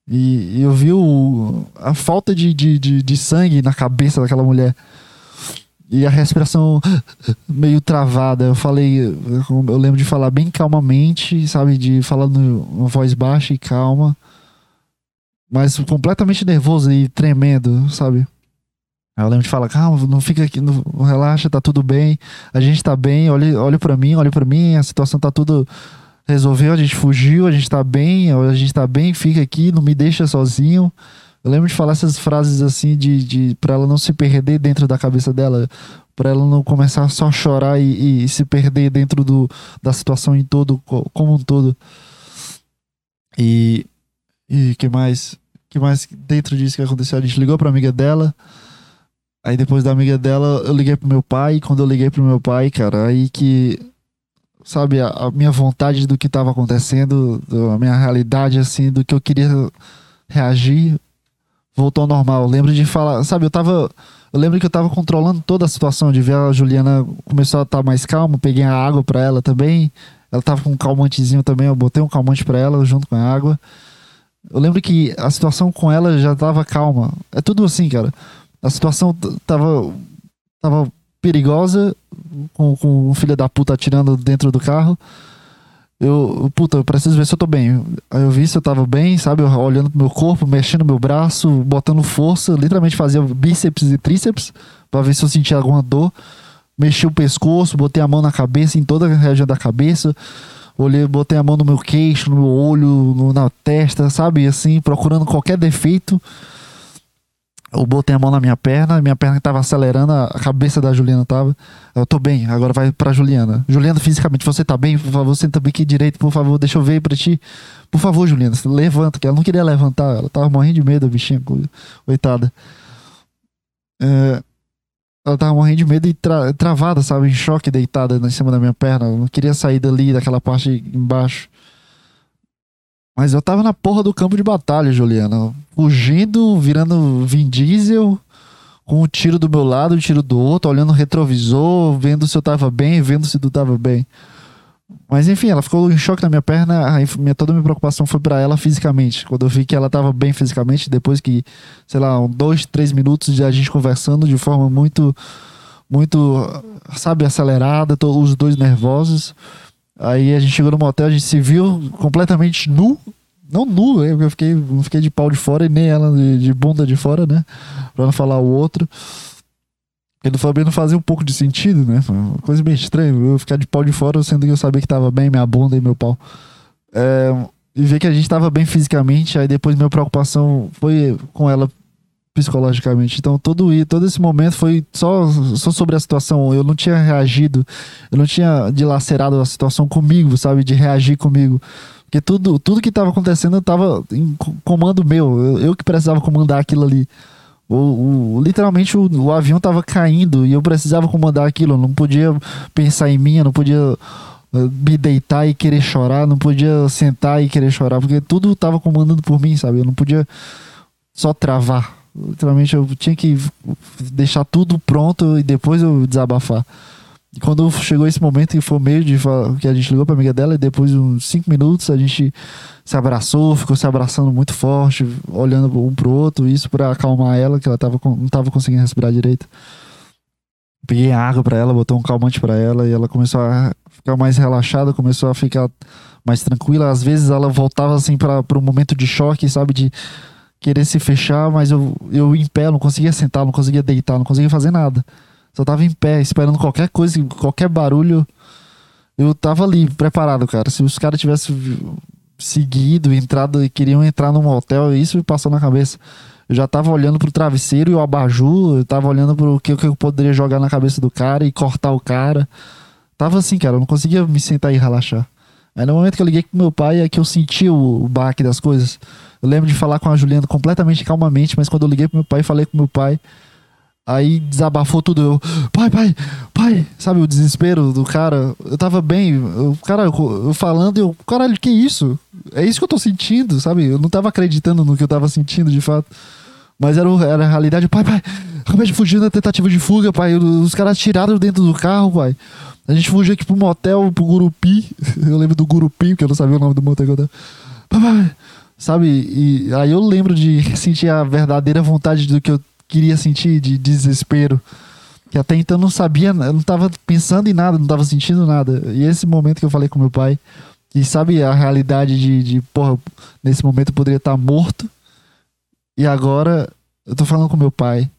E, e eu vi o, a falta de, de, de, de sangue na cabeça daquela mulher e a respiração meio travada. Eu falei, eu lembro de falar bem calmamente, sabe? De falar numa voz baixa e calma, mas completamente nervoso e tremendo, sabe? Eu lembro de falar, calma, não fica aqui, não, relaxa, tá tudo bem, a gente tá bem, olha, olha para mim, olha para mim, a situação tá tudo resolveu, a gente fugiu, a gente tá bem, a gente tá bem, fica aqui, não me deixa sozinho. Eu lembro de falar essas frases assim de, de para ela não se perder dentro da cabeça dela, para ela não começar só a chorar e, e, se perder dentro do, da situação em todo, como um todo. E e que mais? Que mais dentro disso que aconteceu? A gente ligou para amiga dela. Aí depois da amiga dela, eu liguei pro meu pai. E quando eu liguei pro meu pai, cara, aí que sabe a, a minha vontade do que estava acontecendo, a minha realidade assim, do que eu queria reagir, voltou ao normal. Eu lembro de falar, sabe, eu tava. Eu lembro que eu tava controlando toda a situação, de ver a Juliana começou a estar tá mais calma, peguei a água para ela também. Ela tava com um calmantezinho também, eu botei um calmante para ela junto com a água. Eu lembro que a situação com ela já tava calma. É tudo assim, cara. A situação tava tava perigosa, com, com o filho da puta atirando dentro do carro. Eu, puta, eu preciso ver se eu tô bem. Aí eu vi se eu tava bem, sabe? Eu, olhando pro meu corpo, mexendo meu braço, botando força, literalmente fazia bíceps e tríceps para ver se eu sentia alguma dor. Mexi o pescoço, botei a mão na cabeça, em toda a região da cabeça. Olhei, botei a mão no meu queixo, no meu olho, no, na testa, sabe? Assim, procurando qualquer defeito eu botei a mão na minha perna, minha perna estava acelerando, a cabeça da Juliana tava. Eu tô bem, agora vai pra Juliana. Juliana, fisicamente, você tá bem? Por favor, senta bem aqui direito, por favor, deixa eu ver pra ti. Por favor, Juliana, levanta, que ela não queria levantar, ela tava morrendo de medo, bichinha, coitada. É, ela tava morrendo de medo e tra travada, sabe, em choque, deitada em cima da minha perna. Eu não queria sair dali, daquela parte embaixo. Mas eu tava na porra do campo de batalha, Juliana. Fugindo, virando Vin Diesel, com um tiro do meu lado, um tiro do outro, olhando o retrovisor, vendo se eu tava bem, vendo se tu tava bem. Mas enfim, ela ficou em choque na minha perna, aí minha, toda a minha preocupação foi para ela fisicamente. Quando eu vi que ela tava bem fisicamente, depois que, sei lá, um, dois, três minutos de a gente conversando de forma muito, muito, sabe, acelerada, os dois nervosos. Aí a gente chegou no motel, a gente se viu completamente nu. Não nu, eu fiquei, eu fiquei de pau de fora e nem ela de, de bunda de fora, né? Pra não falar o outro. Porque no Flamengo fazia um pouco de sentido, né? Uma coisa bem estranha. Eu ficar de pau de fora, sendo que eu sabia que tava bem minha bunda e meu pau. É, e ver que a gente tava bem fisicamente, aí depois minha preocupação foi com ela psicologicamente. Então todo todo esse momento foi só, só sobre a situação. Eu não tinha reagido, eu não tinha dilacerado a situação comigo, sabe, de reagir comigo. Porque tudo tudo que estava acontecendo estava em comando meu. Eu, eu, que precisava comandar aquilo ali. O, o literalmente o, o, avião tava caindo e eu precisava comandar aquilo. Eu não podia pensar em mim, eu não podia eh, me deitar e querer chorar, não podia sentar e querer chorar, porque tudo tava comandando por mim, sabe? Eu não podia só travar. Literalmente eu tinha que deixar tudo pronto e depois eu desabafar. E quando chegou esse momento que foi meio de que a gente ligou pra amiga dela e depois de uns 5 minutos a gente se abraçou, ficou se abraçando muito forte, olhando um pro outro, isso para acalmar ela, que ela tava, não tava conseguindo respirar direito. Peguei água para ela, botou um calmante para ela e ela começou a ficar mais relaxada, começou a ficar mais tranquila. Às vezes ela voltava assim para um momento de choque, sabe, de querer se fechar, mas eu, eu em pé, não conseguia sentar, não conseguia deitar, não conseguia fazer nada. Só tava em pé, esperando qualquer coisa, qualquer barulho. Eu tava ali, preparado, cara. Se os caras tivessem seguido, entrado e queriam entrar num hotel, isso me passou na cabeça. Eu já tava olhando pro travesseiro e o abajur, eu tava olhando pro que, que eu poderia jogar na cabeça do cara e cortar o cara. Tava assim, cara, eu não conseguia me sentar e relaxar. Aí no momento que eu liguei com meu pai é que eu senti o, o baque das coisas. Eu lembro de falar com a Juliana completamente calmamente, mas quando eu liguei pro meu pai, falei com meu pai, Aí desabafou tudo. Eu, pai, pai, pai. Sabe o desespero do cara? Eu tava bem. O cara, eu falando, eu, caralho, que isso? É isso que eu tô sentindo, sabe? Eu não tava acreditando no que eu tava sentindo de fato. Mas era, era a realidade. Pai, pai, acabei de fugir na tentativa de fuga, pai. Os caras tiraram dentro do carro, pai. A gente fugiu aqui pro motel, pro Gurupi. Eu lembro do Gurupi, porque eu não sabia o nome do motel que eu tava. Pai, pai. Sabe? E aí eu lembro de sentir a verdadeira vontade do que eu queria sentir de desespero. Que até então não sabia, eu não estava pensando em nada, não estava sentindo nada. E esse momento que eu falei com meu pai, e sabe a realidade de, de porra, nesse momento eu poderia estar morto. E agora eu tô falando com meu pai.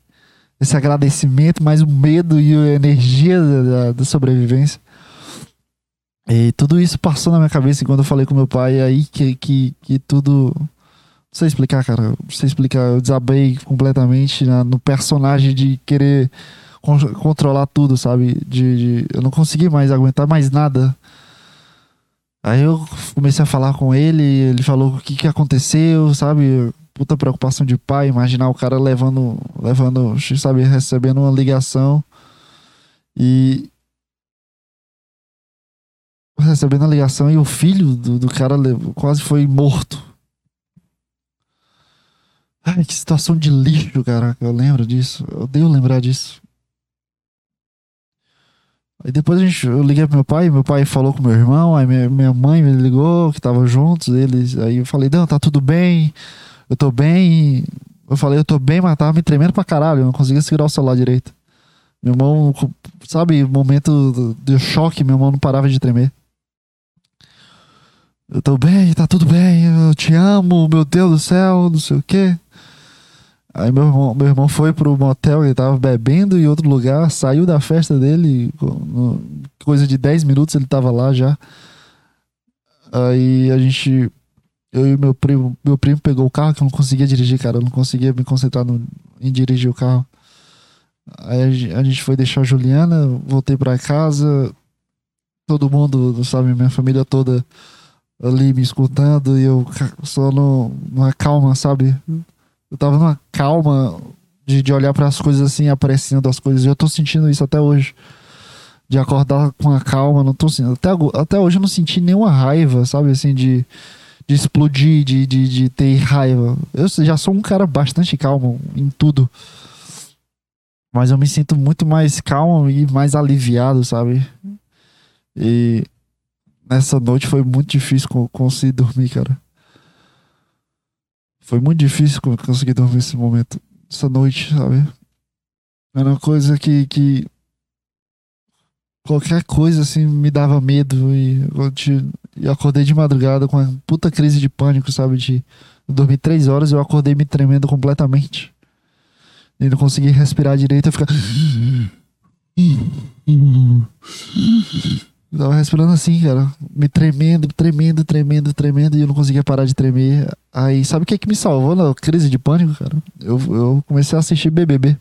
Esse agradecimento, mais o medo e a energia da, da sobrevivência. E tudo isso passou na minha cabeça enquanto eu falei com meu pai. aí que, que, que tudo não sei explicar, cara. Não sei explicar. Eu desabei completamente no personagem de querer con controlar tudo, sabe? De, de, eu não consegui mais aguentar mais nada. Aí eu comecei a falar com ele, ele falou o que, que aconteceu, sabe? Puta preocupação de pai, imaginar o cara levando, levando, sabe, recebendo uma ligação e recebendo a ligação e o filho do, do cara quase foi morto. Ai, que situação de lixo, cara. Eu lembro disso. Eu odeio lembrar disso. Aí depois a gente, eu liguei pro meu pai, meu pai falou com meu irmão, aí minha, minha mãe me ligou, que tava juntos, eles, aí eu falei, não, tá tudo bem, eu tô bem. Eu falei, eu tô bem, mas tava me tremendo pra caralho, eu não conseguia segurar o celular direito. Meu irmão, sabe, momento de choque, meu irmão não parava de tremer. Eu tô bem, tá tudo bem, eu te amo, meu Deus do céu, não sei o quê. Aí meu irmão, meu irmão foi pro motel, ele tava bebendo em outro lugar, saiu da festa dele, coisa de 10 minutos ele tava lá já. Aí a gente, eu e meu primo, meu primo pegou o carro que eu não conseguia dirigir, cara, eu não conseguia me concentrar no, em dirigir o carro. Aí a gente foi deixar a Juliana, voltei para casa, todo mundo, sabe, minha família toda ali me escutando e eu só no, numa calma, sabe? eu tava numa calma de, de olhar para as coisas assim, aparecendo as coisas. Eu tô sentindo isso até hoje. De acordar com a calma, não tô sentindo. Até, até hoje eu não senti nenhuma raiva, sabe? Assim, de, de explodir, de, de, de ter raiva. Eu já sou um cara bastante calmo em tudo. Mas eu me sinto muito mais calmo e mais aliviado, sabe? E nessa noite foi muito difícil conseguir dormir, cara. Foi muito difícil conseguir dormir nesse momento, essa noite, sabe? Era uma coisa que, que qualquer coisa assim me dava medo e eu, te, eu acordei de madrugada com uma puta crise de pânico, sabe? De eu dormi três horas eu acordei me tremendo completamente. E não consegui respirar direito, eu ficava. Eu tava respirando assim, cara. Me tremendo, tremendo, tremendo, tremendo. E eu não conseguia parar de tremer. Aí, sabe o que é que me salvou na crise de pânico, cara? Eu, eu comecei a assistir BBB.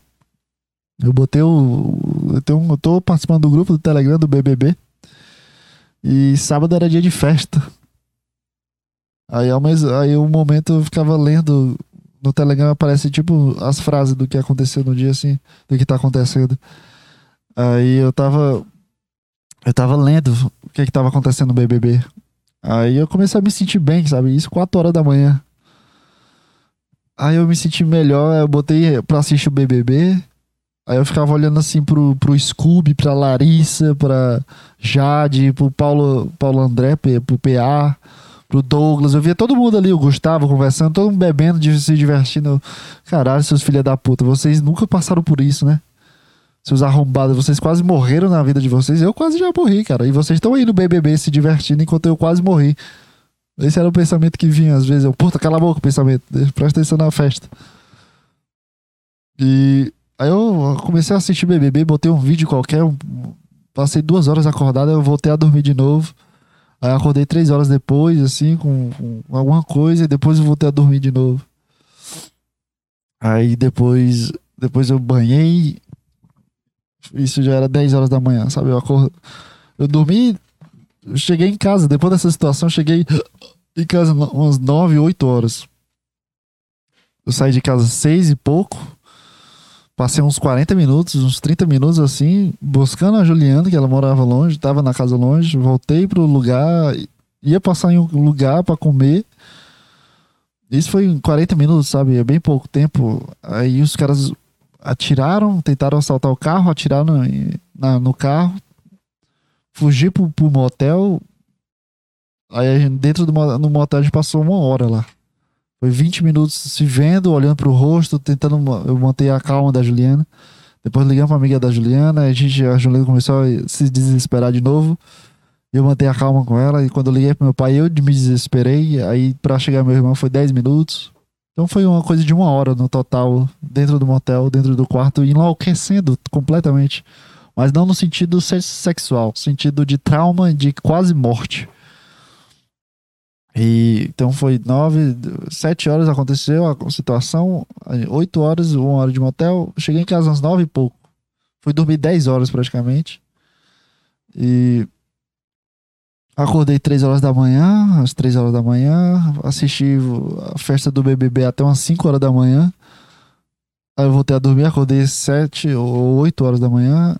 Eu botei o. Eu, tenho, eu tô participando do grupo do Telegram do BBB. E sábado era dia de festa. Aí, ao mesmo, aí um momento eu ficava lendo no Telegram aparece tipo as frases do que aconteceu no dia, assim, do que tá acontecendo. Aí eu tava. Eu tava lendo o que que tava acontecendo no BBB. Aí eu comecei a me sentir bem, sabe? Isso 4 horas da manhã. Aí eu me senti melhor, eu botei pra assistir o BBB. Aí eu ficava olhando assim pro, pro Scooby, pra Larissa, pra Jade, pro Paulo, Paulo André, pro PA, pro Douglas. Eu via todo mundo ali, o Gustavo conversando, todo mundo bebendo, se divertindo. Caralho, seus filhos da puta, vocês nunca passaram por isso, né? Seus arrombados, vocês quase morreram na vida de vocês. Eu quase já morri, cara. E vocês estão aí no BBB se divertindo enquanto eu quase morri. Esse era o pensamento que vinha às vezes. Eu, puta, cala a boca o pensamento. Presta atenção na festa. E aí eu comecei a assistir BBB, botei um vídeo qualquer. Passei duas horas acordado, eu voltei a dormir de novo. Aí acordei três horas depois, assim, com, com alguma coisa, e depois eu voltei a dormir de novo. Aí depois, depois eu banhei. Isso já era 10 horas da manhã, sabe? Eu, acord... eu dormi cheguei em casa, depois dessa situação, cheguei em casa umas 9, 8 horas. Eu saí de casa seis e pouco. Passei uns 40 minutos, uns 30 minutos assim, buscando a Juliana, que ela morava longe, tava na casa longe. Voltei pro lugar, ia passar em um lugar para comer. Isso foi em 40 minutos, sabe? É bem pouco tempo. Aí os caras atiraram, tentaram assaltar o carro, atiraram na, no carro, fugi pro, pro motel. Aí gente, dentro do no motel a gente passou uma hora lá. Foi 20 minutos se vendo, olhando pro rosto, tentando eu manter a calma da Juliana. Depois ligamos pra amiga da Juliana, a gente, a Juliana começou a se desesperar de novo. Eu manter a calma com ela. E quando eu liguei pro meu pai, eu me desesperei. Aí pra chegar meu irmão foi 10 minutos. Então foi uma coisa de uma hora no total, dentro do motel, dentro do quarto, enlouquecendo completamente. Mas não no sentido sexual, sentido de trauma, de quase morte. E, então foi nove, sete horas aconteceu a situação, oito horas, uma hora de motel. Cheguei em casa às nove e pouco. Fui dormir dez horas praticamente. E acordei três horas da manhã, às três horas da manhã. Assisti a festa do BBB até umas cinco horas da manhã. Aí eu voltei a dormir, acordei sete ou oito horas da manhã.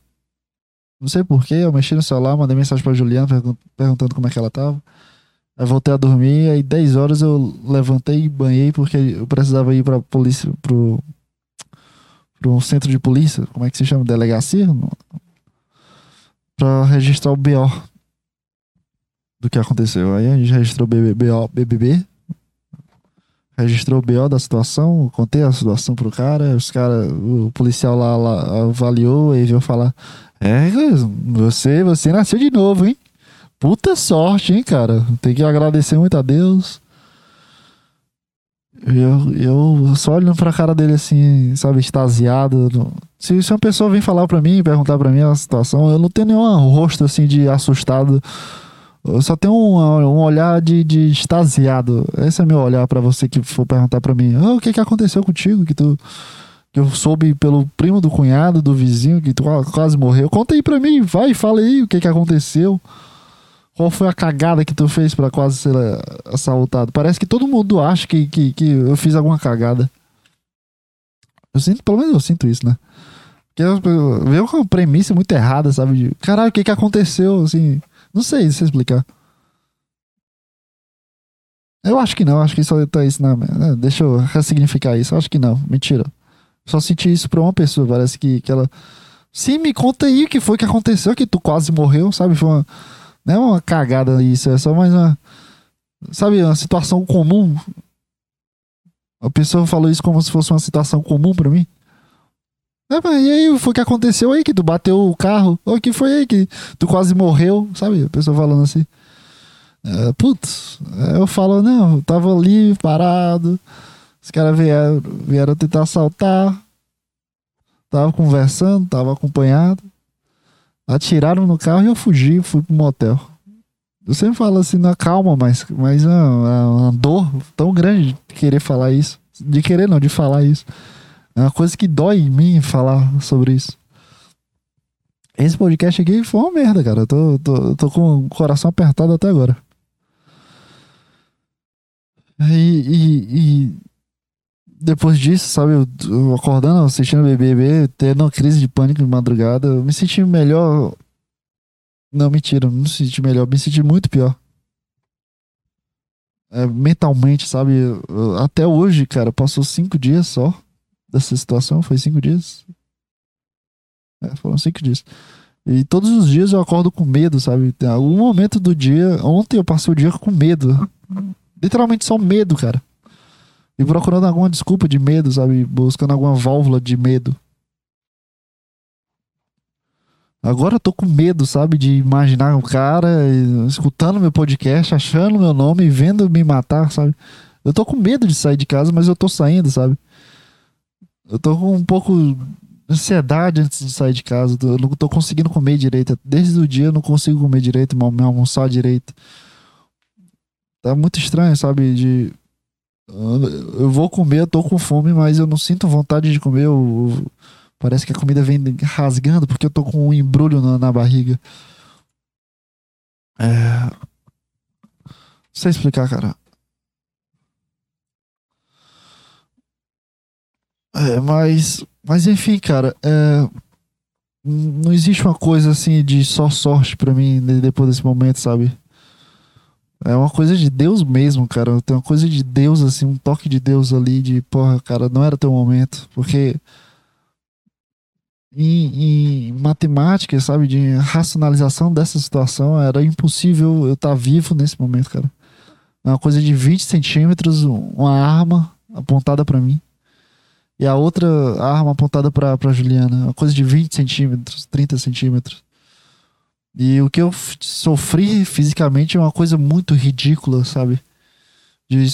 Não sei porquê, eu mexi no celular, mandei mensagem pra Juliana perguntando como é que ela tava. Aí voltei a dormir, aí 10 horas eu levantei e banhei porque eu precisava ir pra polícia, pro, pro centro de polícia, como é que se chama? Delegacia? Pra registrar o BO do que aconteceu. Aí a gente registrou BBB, registrou o BO da situação, contei a situação pro cara, os cara, o policial lá, lá avaliou e veio falar é, você, você nasceu de novo, hein? Puta sorte, hein, cara? Tem que agradecer muito a Deus. Eu, eu só olhando pra cara dele assim, sabe, extasiado. Se, se uma pessoa vem falar pra mim, perguntar pra mim a situação, eu não tenho nenhum rosto assim de assustado. Eu só tenho um, um olhar de, de extasiado. Esse é meu olhar para você que for perguntar para mim: oh, o que, que aconteceu contigo? Que tu que eu soube pelo primo do cunhado, do vizinho, que quase morreu. Conta aí pra mim, vai, fala aí o que que aconteceu. Qual foi a cagada que tu fez para quase ser eh, assaltado? Parece que todo mundo acha que, que, que eu fiz alguma cagada. Eu sinto, pelo menos eu sinto isso, né? Porque veio uma premissa muito errada, sabe? Caralho, o que que aconteceu, assim... Não sei se explicar. Eu acho que não, acho que só tá isso na... Né? Deixa eu ressignificar isso, acho que não, mentira. Só senti isso pra uma pessoa. Parece que, que ela. Sim, me conta aí o que foi que aconteceu, que tu quase morreu, sabe? Foi uma. Não é uma cagada isso, é só mais uma. Sabe, uma situação comum. A pessoa falou isso como se fosse uma situação comum pra mim. É, mas e aí, foi o que aconteceu aí? Que tu bateu o carro? O que foi aí? Que tu quase morreu, sabe? A pessoa falando assim. É, putz, eu falo, não, eu tava ali parado. Os caras vieram, vieram tentar assaltar. Tava conversando, tava acompanhado. Atiraram no carro e eu fugi, fui pro motel. Eu sempre falo assim, na calma, mas, mas é uma, uma dor tão grande de querer falar isso. De querer não, de falar isso. É uma coisa que dói em mim falar sobre isso. Esse podcast aqui foi uma merda, cara. Eu tô, tô, tô com o coração apertado até agora. E, e, e depois disso, sabe, eu, acordando, assistindo BBB, tendo crise de pânico de madrugada, eu me senti melhor. Não, mentira, não me senti melhor, me senti muito pior. É, mentalmente, sabe? Até hoje, cara, passou cinco dias só dessa situação, foi cinco dias. É, foram cinco dias. E todos os dias eu acordo com medo, sabe? Tem algum momento do dia. Ontem eu passei o dia com medo. Literalmente só medo, cara. E procurando alguma desculpa de medo, sabe? Buscando alguma válvula de medo. Agora eu tô com medo, sabe? De imaginar o cara escutando meu podcast, achando meu nome e vendo me matar, sabe? Eu tô com medo de sair de casa, mas eu tô saindo, sabe? Eu tô com um pouco ansiedade antes de sair de casa. Eu não tô conseguindo comer direito. Desde o dia eu não consigo comer direito, me almoçar direito. Tá muito estranho, sabe? De. Eu vou comer, eu tô com fome, mas eu não sinto vontade de comer. Eu... Parece que a comida vem rasgando porque eu tô com um embrulho na, na barriga. É. Não sei explicar, cara. É, mas mas enfim, cara, é, não existe uma coisa assim de só sorte para mim depois desse momento, sabe? É uma coisa de Deus mesmo, cara. Tem uma coisa de Deus, assim, um toque de Deus ali, de porra, cara, não era teu momento. Porque em, em matemática, sabe, de racionalização dessa situação, era impossível eu estar tá vivo nesse momento, cara. É uma coisa de 20 centímetros, uma arma apontada para mim e a outra arma apontada pra, pra Juliana. Uma coisa de 20 centímetros, 30 centímetros. E o que eu sofri fisicamente é uma coisa muito ridícula, sabe? De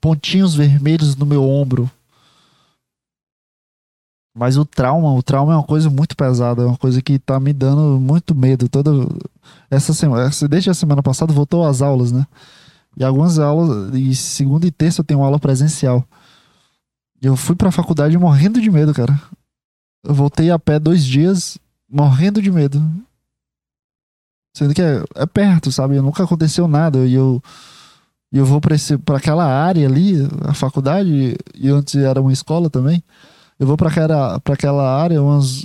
pontinhos vermelhos no meu ombro. Mas o trauma, o trauma é uma coisa muito pesada, é uma coisa que tá me dando muito medo. Toda essa semana, desde a semana passada voltou às aulas, né? E algumas aulas, e segunda e terça eu tenho aula presencial. Eu fui pra faculdade morrendo de medo, cara. Eu voltei a pé dois dias morrendo de medo. Sendo que é, é perto, sabe? Nunca aconteceu nada. E eu, eu vou pra, esse, pra aquela área ali, a faculdade, e antes era uma escola também. Eu vou pra aquela, pra aquela área umas,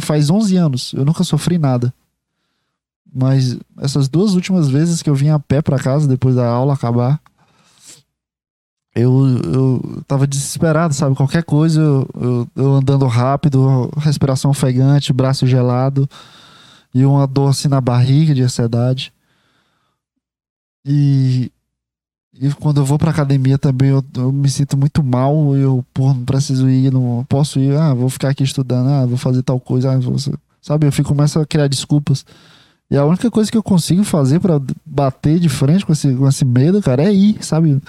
faz 11 anos. Eu nunca sofri nada. Mas essas duas últimas vezes que eu vim a pé pra casa depois da aula acabar, eu, eu tava desesperado, sabe? Qualquer coisa, eu, eu, eu, andando rápido, respiração ofegante, braço gelado e uma dor assim na barriga de ansiedade. E, e quando eu vou pra academia também, eu, eu me sinto muito mal. Eu, pô, não preciso ir, não posso ir, ah, vou ficar aqui estudando, ah, vou fazer tal coisa, ah, vou, sabe? Eu fico, começo a criar desculpas. E a única coisa que eu consigo fazer para bater de frente com esse, com esse medo, cara, é ir, sabe?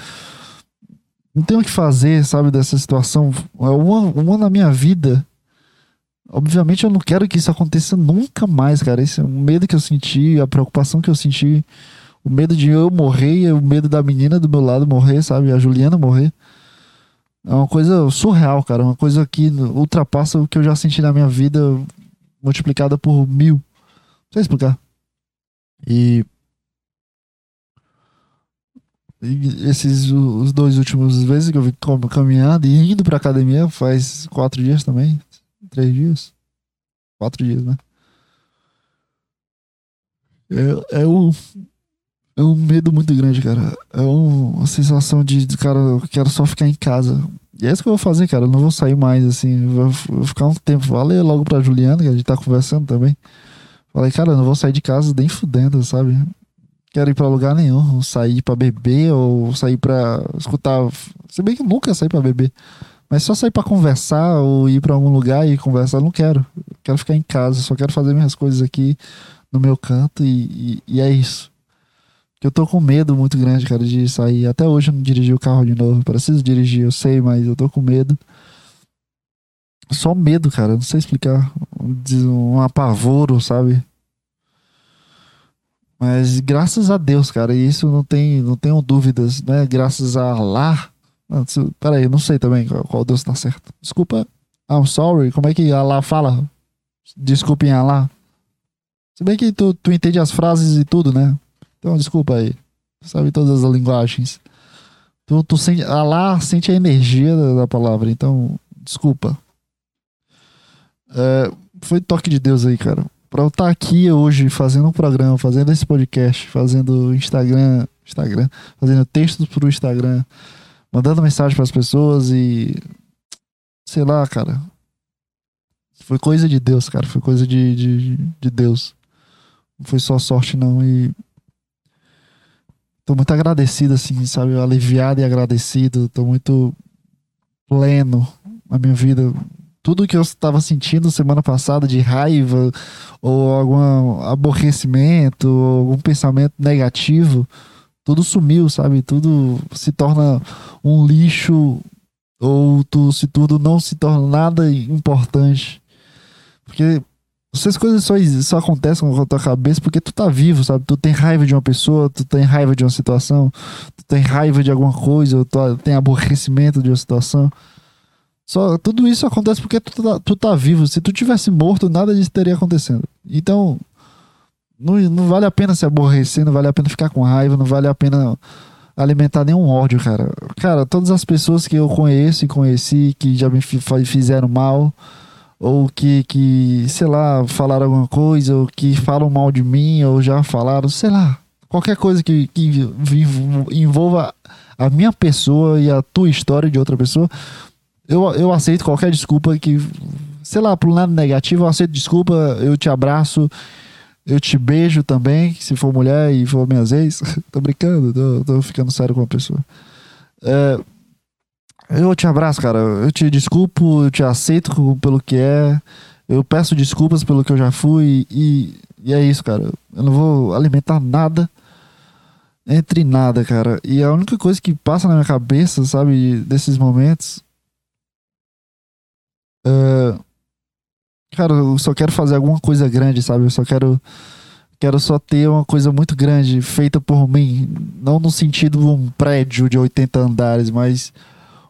Não tenho o que fazer, sabe, dessa situação. É uma, uma na minha vida. Obviamente eu não quero que isso aconteça nunca mais, cara. Esse é o medo que eu senti, a preocupação que eu senti, o medo de eu morrer, o medo da menina do meu lado morrer, sabe, a Juliana morrer. É uma coisa surreal, cara. Uma coisa que ultrapassa o que eu já senti na minha vida, multiplicada por mil. Não sei explicar. E esses os dois últimos vezes que eu vi caminhando e indo pra academia faz quatro dias também. Três dias. Quatro dias, né? É, é, um, é um medo muito grande, cara. É um, uma sensação de, de, cara, eu quero só ficar em casa. E é isso que eu vou fazer, cara. Eu não vou sair mais, assim. Vou, vou ficar um tempo. Falei logo pra Juliana, que a gente tá conversando também. Falei, cara, eu não vou sair de casa nem fudendo, sabe? Quero ir para lugar nenhum, sair para beber ou sair para escutar. Se bem que nunca saí para beber, mas só sair para conversar ou ir para algum lugar e conversar, não quero. quero ficar em casa, só quero fazer minhas coisas aqui no meu canto e, e, e é isso. Que eu tô com medo muito grande, cara, de sair. Até hoje eu não dirigi o carro de novo. Preciso dirigir, eu sei, mas eu tô com medo. Só medo, cara. Não sei explicar. Um apavoro, sabe? Mas graças a Deus, cara, e isso não tem, não tenho dúvidas, né? Graças a Allah. Peraí, não sei também qual, qual Deus tá certo. Desculpa. I'm sorry. Como é que Allah fala? Desculpa em Allah. Se bem que tu, tu entende as frases e tudo, né? Então desculpa aí. Sabe todas as linguagens. Tu, tu sente, a lá sente a energia da, da palavra, então, desculpa. É, foi toque de Deus aí, cara. Pra eu estar tá aqui hoje fazendo um programa, fazendo esse podcast, fazendo Instagram, Instagram, fazendo textos pro Instagram, mandando mensagem para as pessoas e sei lá, cara. Foi coisa de Deus, cara. Foi coisa de, de, de Deus. Não foi só sorte, não. E tô muito agradecido, assim, sabe? Aliviado e agradecido. Tô muito pleno na minha vida tudo que eu estava sentindo semana passada de raiva ou algum aborrecimento ou algum pensamento negativo, tudo sumiu, sabe? Tudo se torna um lixo ou tu, se tudo não se torna nada importante. Porque essas coisas só, só acontecem com a tua cabeça porque tu tá vivo, sabe? Tu tem raiva de uma pessoa, tu tem raiva de uma situação, tu tem raiva de alguma coisa, tu tem aborrecimento de uma situação. Só, tudo isso acontece porque tu tá, tu tá vivo. Se tu tivesse morto, nada disso teria acontecendo. Então, não, não vale a pena se aborrecer, não vale a pena ficar com raiva, não vale a pena alimentar nenhum ódio, cara. Cara, todas as pessoas que eu conheço e conheci que já me fizeram mal, ou que, que, sei lá, falaram alguma coisa, ou que falam mal de mim, ou já falaram, sei lá, qualquer coisa que, que envolva a minha pessoa e a tua história de outra pessoa, eu, eu aceito qualquer desculpa que, sei lá, um lado negativo, eu aceito desculpa, eu te abraço, eu te beijo também, se for mulher e for minhas ex. tô brincando, tô, tô, ficando sério com a pessoa. É, eu te abraço, cara. Eu te desculpo, eu te aceito pelo que é. Eu peço desculpas pelo que eu já fui e, e é isso, cara. Eu não vou alimentar nada entre nada, cara. E a única coisa que passa na minha cabeça, sabe, desses momentos Uh, cara, eu só quero fazer alguma coisa grande, sabe? Eu só quero quero só ter uma coisa muito grande feita por mim, não no sentido de um prédio de 80 andares, mas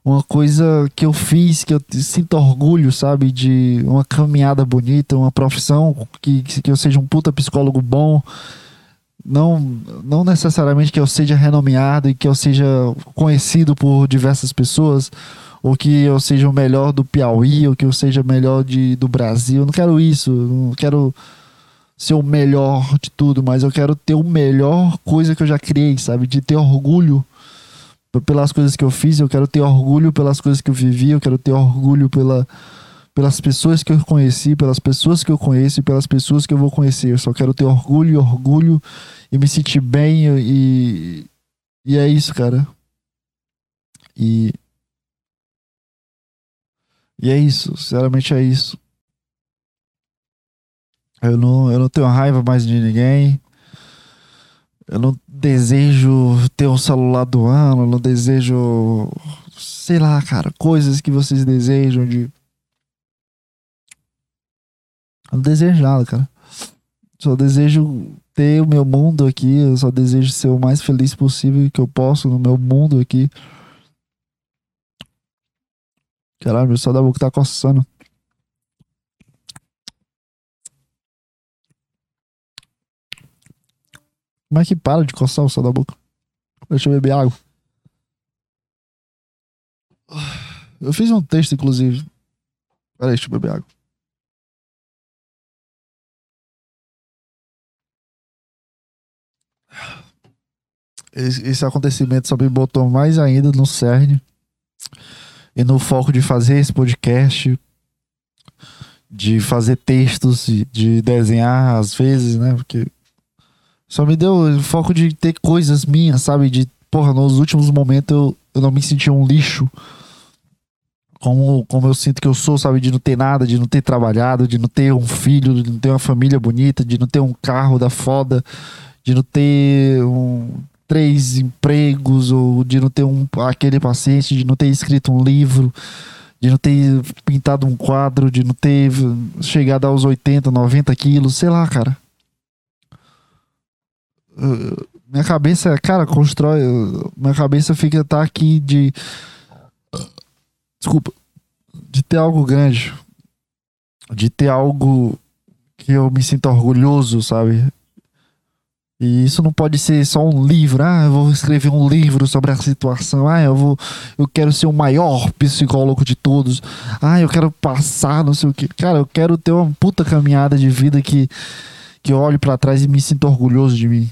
uma coisa que eu fiz, que eu sinto orgulho, sabe, de uma caminhada bonita, uma profissão que, que eu seja um puta psicólogo bom, não não necessariamente que eu seja renomeado e que eu seja conhecido por diversas pessoas, ou que eu seja o melhor do Piauí, ou que eu seja o melhor de, do Brasil. Eu não quero isso, não quero ser o melhor de tudo, mas eu quero ter o melhor coisa que eu já criei, sabe? De ter orgulho pelas coisas que eu fiz, eu quero ter orgulho pelas coisas que eu vivi, eu quero ter orgulho pela, pelas pessoas que eu conheci, pelas pessoas que eu conheço e pelas pessoas que eu vou conhecer. Eu só quero ter orgulho orgulho e me sentir bem e, e é isso, cara. E e é isso, sinceramente é isso. Eu não, eu não tenho raiva mais de ninguém. Eu não desejo ter um celular do ano, eu não desejo, sei lá, cara, coisas que vocês desejam de. Eu não desejo nada, cara. Só desejo ter o meu mundo aqui, eu só desejo ser o mais feliz possível que eu posso no meu mundo aqui. Caralho, meu só da boca tá coçando. Como é que para de coçar o céu da boca? Deixa eu beber água. Eu fiz um texto, inclusive. Peraí, deixa eu beber água. Esse, esse acontecimento só me botou mais ainda no cerne e no foco de fazer esse podcast, de fazer textos, de desenhar às vezes, né? Porque só me deu o foco de ter coisas minhas, sabe? De, porra, nos últimos momentos eu, eu não me senti um lixo. Como, como eu sinto que eu sou, sabe? De não ter nada, de não ter trabalhado, de não ter um filho, de não ter uma família bonita, de não ter um carro da foda, de não ter um, três empregos, ou de não ter um, aquele paciente, de não ter escrito um livro, de não ter pintado um quadro, de não ter chegado aos 80, 90 quilos, sei lá, cara. minha cabeça, cara, constrói. minha cabeça fica tá aqui de. Desculpa. De ter algo grande. De ter algo que eu me sinto orgulhoso, sabe? E isso não pode ser só um livro. Ah, eu vou escrever um livro sobre a situação. Ah, eu vou, eu quero ser o maior psicólogo de todos. Ah, eu quero passar, não sei o que. Cara, eu quero ter uma puta caminhada de vida que que eu olho para trás e me sinto orgulhoso de mim.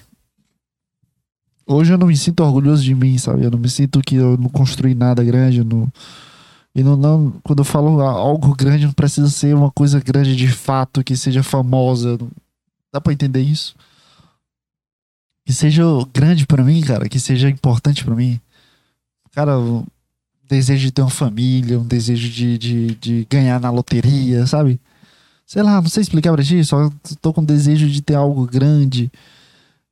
Hoje eu não me sinto orgulhoso de mim, sabe? Eu não me sinto que eu não construí nada grande, não e não, não, quando eu falo algo grande, não precisa ser uma coisa grande de fato, que seja famosa. Dá pra entender isso? Que seja grande para mim, cara, que seja importante para mim. Cara, um desejo de ter uma família, um desejo de, de, de ganhar na loteria, sabe? Sei lá, não sei explicar pra ti, só tô com desejo de ter algo grande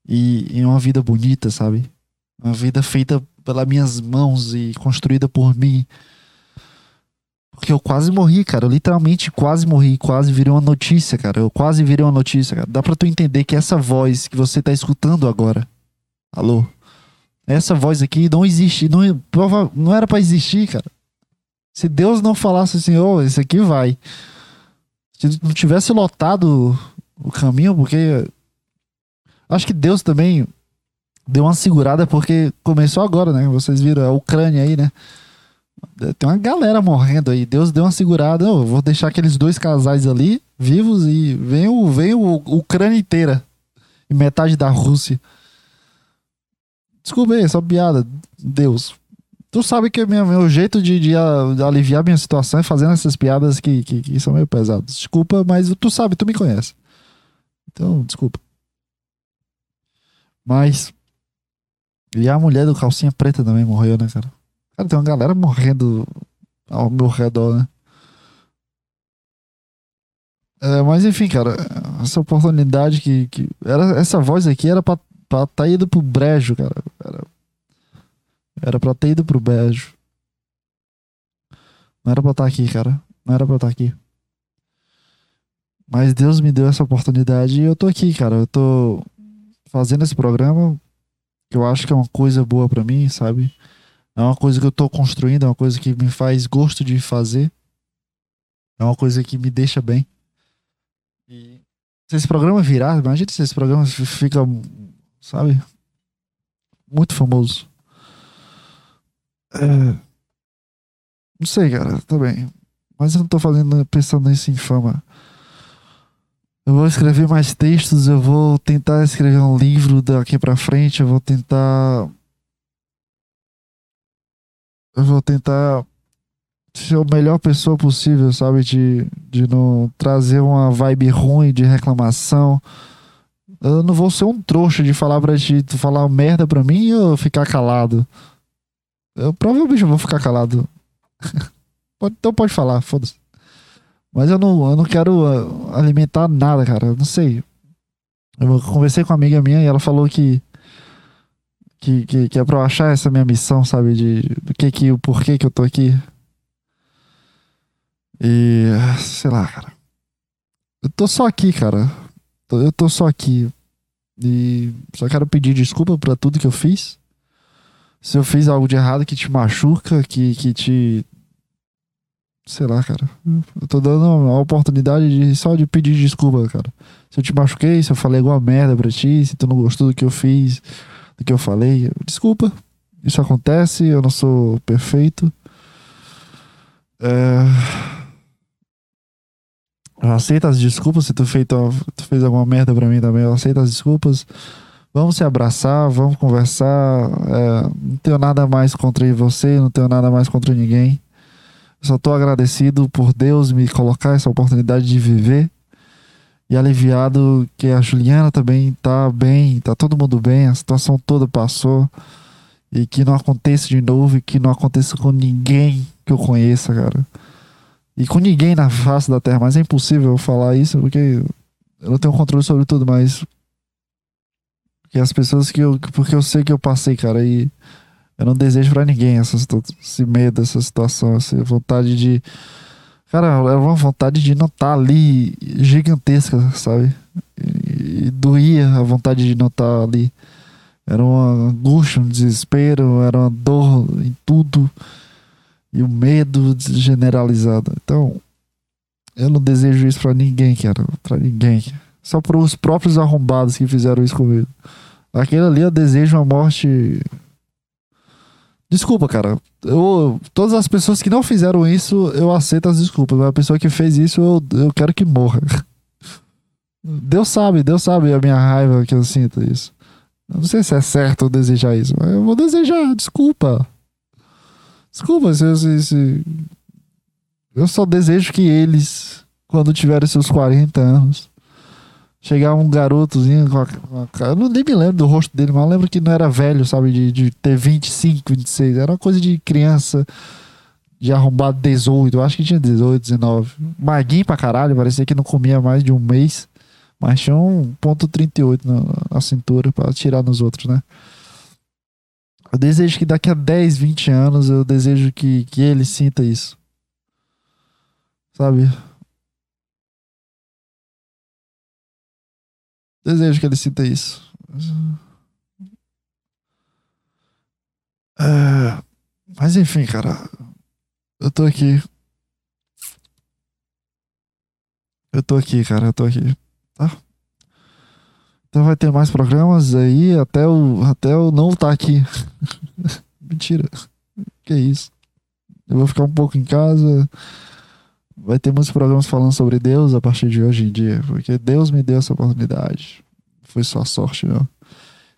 e, e uma vida bonita, sabe? Uma vida feita pelas minhas mãos e construída por mim. Porque eu quase morri, cara. Eu literalmente quase morri, quase virei uma notícia, cara. Eu quase virei uma notícia, cara. Dá pra tu entender que essa voz que você tá escutando agora. Alô? Essa voz aqui não existe. Não, não era para existir, cara. Se Deus não falasse assim, ô, oh, esse aqui vai. Se não tivesse lotado o caminho, porque. Acho que Deus também deu uma segurada, porque começou agora, né? Vocês viram a Ucrânia aí, né? Tem uma galera morrendo aí. Deus deu uma segurada. Eu vou deixar aqueles dois casais ali vivos e vem o, vem o, Ucrânia inteira. E metade da Rússia. Desculpa aí, é só piada. Deus. Tu sabe que meu, meu jeito de, de, de, aliviar minha situação é fazendo essas piadas que, que, que são meio pesadas. Desculpa, mas tu sabe, tu me conhece. Então, desculpa. Mas. E a mulher do calcinha preta também morreu, né, cara? Cara, tem uma galera morrendo ao meu redor, né? É, mas enfim, cara, essa oportunidade que, que era essa voz aqui era pra, pra tá ido pro brejo, cara. Era, era pra ter ido pro brejo. Não era pra estar tá aqui, cara. Não era pra estar tá aqui. Mas Deus me deu essa oportunidade e eu tô aqui, cara. Eu tô fazendo esse programa que eu acho que é uma coisa boa para mim, sabe? É uma coisa que eu tô construindo, é uma coisa que me faz gosto de fazer. É uma coisa que me deixa bem. E se esse programa virar, imagina se esse programa fica, sabe, muito famoso. É... Não sei, cara, tá bem. Mas eu não tô fazendo, pensando nisso em fama. Eu vou escrever mais textos, eu vou tentar escrever um livro daqui pra frente, eu vou tentar eu vou tentar ser a melhor pessoa possível, sabe? De, de não trazer uma vibe ruim de reclamação. Eu não vou ser um trouxa de falar pra ti, falar merda pra mim ou ficar calado. Eu provavelmente vou ficar calado. então pode falar, foda-se. Mas eu não, eu não quero ah, alimentar nada, cara. Eu não sei. Eu conversei com uma amiga minha e ela falou que que, que, que é pra eu achar essa minha missão, sabe? De do que que, o porquê que eu tô aqui. E. Sei lá, cara. Eu tô só aqui, cara. Eu tô só aqui. E só quero pedir desculpa por tudo que eu fiz. Se eu fiz algo de errado que te machuca, que, que te. Sei lá, cara. Eu tô dando a oportunidade de, só de pedir desculpa, cara. Se eu te machuquei, se eu falei alguma merda pra ti, se tu não gostou do que eu fiz do que eu falei. Desculpa, isso acontece, eu não sou perfeito. É... Eu aceito as desculpas se tu, feito, tu fez alguma merda pra mim também. Eu aceito as desculpas. Vamos se abraçar, vamos conversar. É, não tenho nada mais contra você, não tenho nada mais contra ninguém. Só tô agradecido por Deus me colocar essa oportunidade de viver e aliviado que a Juliana também tá bem, tá todo mundo bem, a situação toda passou e que não aconteça de novo e que não aconteça com ninguém que eu conheça, cara. E com ninguém na face da Terra, mas é impossível eu falar isso porque eu não tenho controle sobre tudo, mas que as pessoas que eu porque eu sei que eu passei, cara, e eu não desejo para ninguém essa, esse medo, essa situação, essa vontade de Cara, era uma vontade de não estar tá ali gigantesca, sabe? E, doía a vontade de não estar tá ali. Era uma angústia, um desespero, era uma dor em tudo. E o um medo generalizado. Então, eu não desejo isso para ninguém, cara. Para ninguém. Só para os próprios arrombados que fizeram isso comigo. Aquele ali eu desejo uma morte. Desculpa, cara. Eu, todas as pessoas que não fizeram isso, eu aceito as desculpas. Mas a pessoa que fez isso, eu, eu quero que morra. Deus sabe, Deus sabe a minha raiva que eu sinto isso. Eu não sei se é certo eu desejar isso, mas eu vou desejar, desculpa. Desculpa se, se, se... eu só desejo que eles, quando tiverem seus 40 anos, chegar um garotozinho com a, com a, Eu nem me lembro do rosto dele, mas eu lembro que não era velho, sabe? De, de ter 25, 26. Era uma coisa de criança de arrombado 18. Eu acho que tinha 18, 19. Maguinho pra caralho, parecia que não comia mais de um mês. Mas tinha um ponto 38 na, na cintura para tirar nos outros, né? Eu desejo que daqui a 10, 20 anos eu desejo que, que ele sinta isso. Sabe? Desejo que ele sinta isso. É, mas enfim, cara. Eu tô aqui. Eu tô aqui, cara. Eu tô aqui. Tá? Então vai ter mais programas aí até o, até eu não tá aqui. Mentira. Que isso. Eu vou ficar um pouco em casa. Vai ter muitos programas falando sobre Deus a partir de hoje em dia. Porque Deus me deu essa oportunidade. Foi só sorte, não.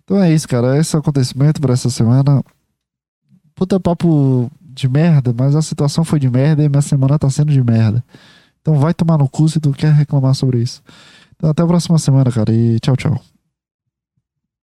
Então é isso, cara. Esse é o acontecimento para essa semana. Puta papo de merda, mas a situação foi de merda e minha semana tá sendo de merda. Então vai tomar no cu se tu quer reclamar sobre isso. Então até a próxima semana, cara. E tchau, tchau.